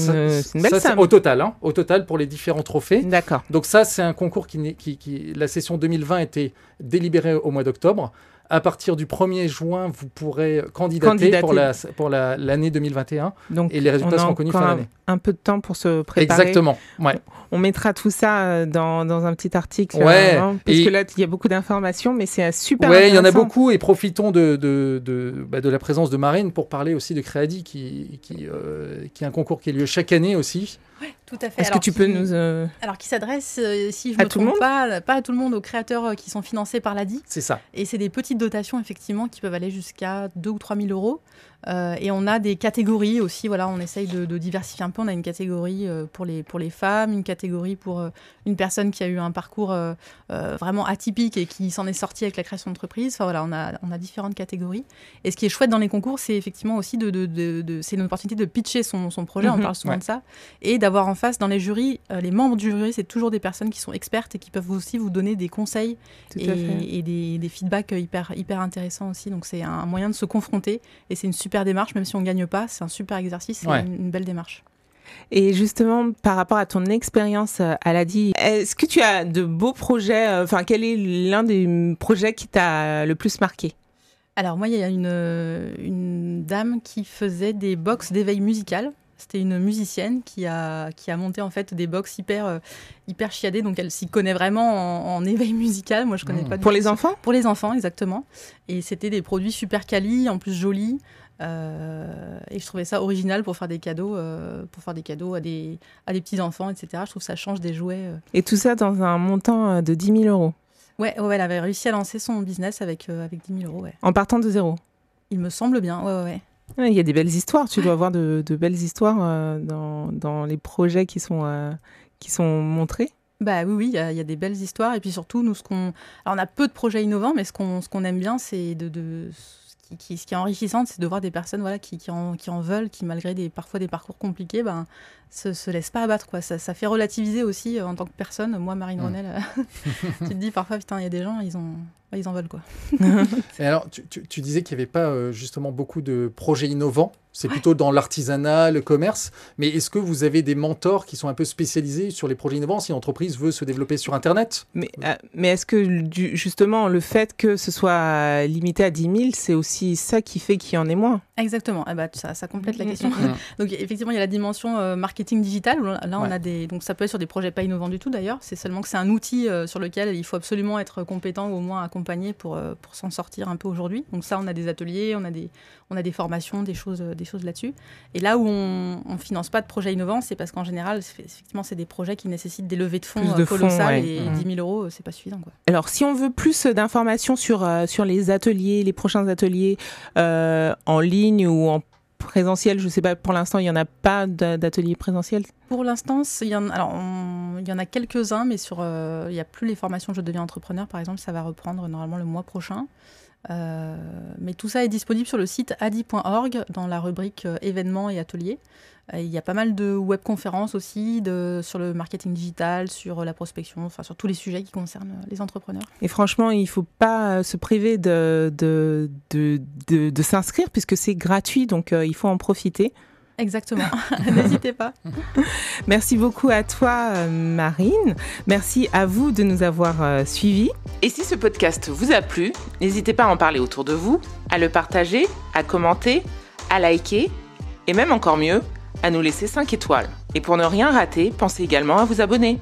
une belle ça, somme. Au total, hein, au total pour les différents trophées. D'accord. Donc ça, c'est un concours qui, qui, qui- la session 2020 était délibérée au mois d'octobre. À partir du 1er juin, vous pourrez candidater, Candidater. pour la pour la- l'année 2021 Donc, et les résultats seront connus fin d'année. un peu de temps pour se préparer. Exactement. Ouais. On mettra tout ça euh, dans, dans un petit article. Ouais, hein, parce et- que là, il y a beaucoup d'informations, mais c'est euh, super Ouais, il y en a beaucoup et profitons de, de, de, bah, de la présence de Marine pour parler aussi de Créadi, qui, qui, euh, qui est un concours qui a lieu chaque année aussi. Tout à fait. Est-ce que Alors, tu qui- peux nous... euh, Alors, qui s'adresse, euh, si je À me trompe pas, pas à tout le monde, aux créateurs euh, qui sont financés par l'ADI. C'est ça. Et c'est des petites dotations, effectivement, qui peuvent aller jusqu'à 2 ou 3 000 euros. Euh, et on a des catégories aussi, voilà, on essaye de, de diversifier un peu. On a une catégorie euh, pour, les, pour les femmes, une catégorie pour euh, une personne qui a eu un parcours vraiment atypique et qui s'en est sortie avec la création d'entreprise. Enfin voilà, on a, on a différentes catégories. Et ce qui est chouette dans les concours, c'est effectivement aussi de, de, de- c'est une opportunité de pitcher son, son projet, on Mhm. parle souvent Ouais. de ça, et d'avoir en face dans les jurys, les membres du jury, c'est toujours des personnes qui sont expertes et qui peuvent aussi vous donner des conseils et des, des feedbacks hyper, hyper intéressants aussi. Donc c'est un moyen de se confronter et c'est une super démarche, même si on gagne pas, c'est un super exercice, c'est Ouais. une, une belle démarche. Et justement, par rapport à ton expérience euh, à l'ADI, est-ce que tu as de beaux projets euh, Enfin, quel est l'un des projets qui t'a le plus marqué? Alors moi, il y a une, euh, une dame qui faisait des box d'éveil musical. C'était une musicienne qui a, qui a monté en fait des box hyper, euh, hyper chiadées, donc elle s'y connaît vraiment en, en éveil musical. Moi, je connais Mmh. pas Pour les enfants? Pour les enfants, exactement. Et c'était des produits super quali, en plus jolis. Euh, et je trouvais ça original pour faire des cadeaux, euh, pour faire des cadeaux à des, à des petits enfants, etc. Je trouve que ça change des jouets. euh. Et tout ça dans un montant de 10 000 euros, Ouais, ouais, elle avait réussi à lancer son business avec, avec 10 000 euros. Ouais. en partant de zéro. Il me semble bien. Ouais, ouais, ouais. Ouais, Il y a des belles histoires. Tu dois avoir de, de belles histoires euh, dans, dans les projets qui sont, euh, qui sont montrés. Bah oui, oui, il y, a- il y a des belles histoires. Et puis surtout, nous, ce qu'on. Alors, on a peu de projets innovants, mais ce qu'on ce qu'on aime bien, c'est de. de... Ce, qui, qui- ce qui est enrichissant, c'est de voir des personnes voilà, qui, qui, en, qui en veulent, qui, malgré des, parfois des parcours compliqués, ben, se, se laissent pas abattre. Quoi. Ça, ça fait relativiser aussi euh, en tant que personne. Moi, Marine Mm. Ronel, euh, tu te dis parfois, putain, il y a des gens, ils, ont, ouais, ils en veulent. Quoi. Et alors, tu, tu- tu disais qu'il n'y avait pas euh, justement beaucoup de projets innovants. C'est plutôt dans l'artisanat, le commerce. Mais est-ce que vous avez des mentors qui sont un peu spécialisés sur les projets innovants si l'entreprise veut se développer sur Internet? Mais, euh, mais est-ce que du- justement le fait que ce soit limité à 10 000, c'est aussi ça qui fait qu'il y en ait moins? Exactement. Ah bah, ça, ça complète la Mm, question. mm. donc effectivement, il y a la dimension euh, marketing digital. Où là, on Ouais. a des. Donc ça peut être sur des projets pas innovants du tout d'ailleurs. C'est seulement que c'est un outil euh, sur lequel il faut absolument être compétent ou au moins accompagné pour euh, pour s'en sortir un peu aujourd'hui. Donc ça, on a des ateliers, on a des on a des formations, des choses euh, des choses là-dessus. Et là où on, on finance pas de projets innovants, c'est parce qu'en général, c'est- effectivement, c'est des projets qui nécessitent des levées de fonds de euh, fonds, colossales ouais. et Mhm. 10 000 euros, euh, c'est pas suffisant. Quoi. Alors, si on veut plus d'informations sur, euh, sur les ateliers, les prochains ateliers euh, en ligne ou en présentiel, je sais pas, pour l'instant, il n'y en a pas d'a- d'ateliers présentiels? Pour l'instant, il y en, alors, on- il y en a quelques-uns, mais sur, euh, il n'y a plus les formations Je deviens entrepreneur, par exemple, ça va reprendre normalement le mois prochain. Euh, mais tout ça est disponible sur le site adi.org dans la rubrique euh, événements et ateliers. Euh, il y a pas mal de webconférences aussi sur le marketing digital, sur la prospection, enfin sur tous les sujets qui concernent euh, les entrepreneurs. Et franchement, il faut pas euh, se priver de, s'inscrire puisque c'est gratuit, donc euh, il faut en profiter. Exactement, n'hésitez pas. Merci beaucoup à toi, euh, Marine. Merci à vous de nous avoir euh, suivis. Et si ce podcast vous a plu, n'hésitez pas à en parler autour de vous, à le partager, à commenter, à liker et même encore mieux, à nous laisser 5 étoiles. Et pour ne rien rater, pensez également à vous abonner.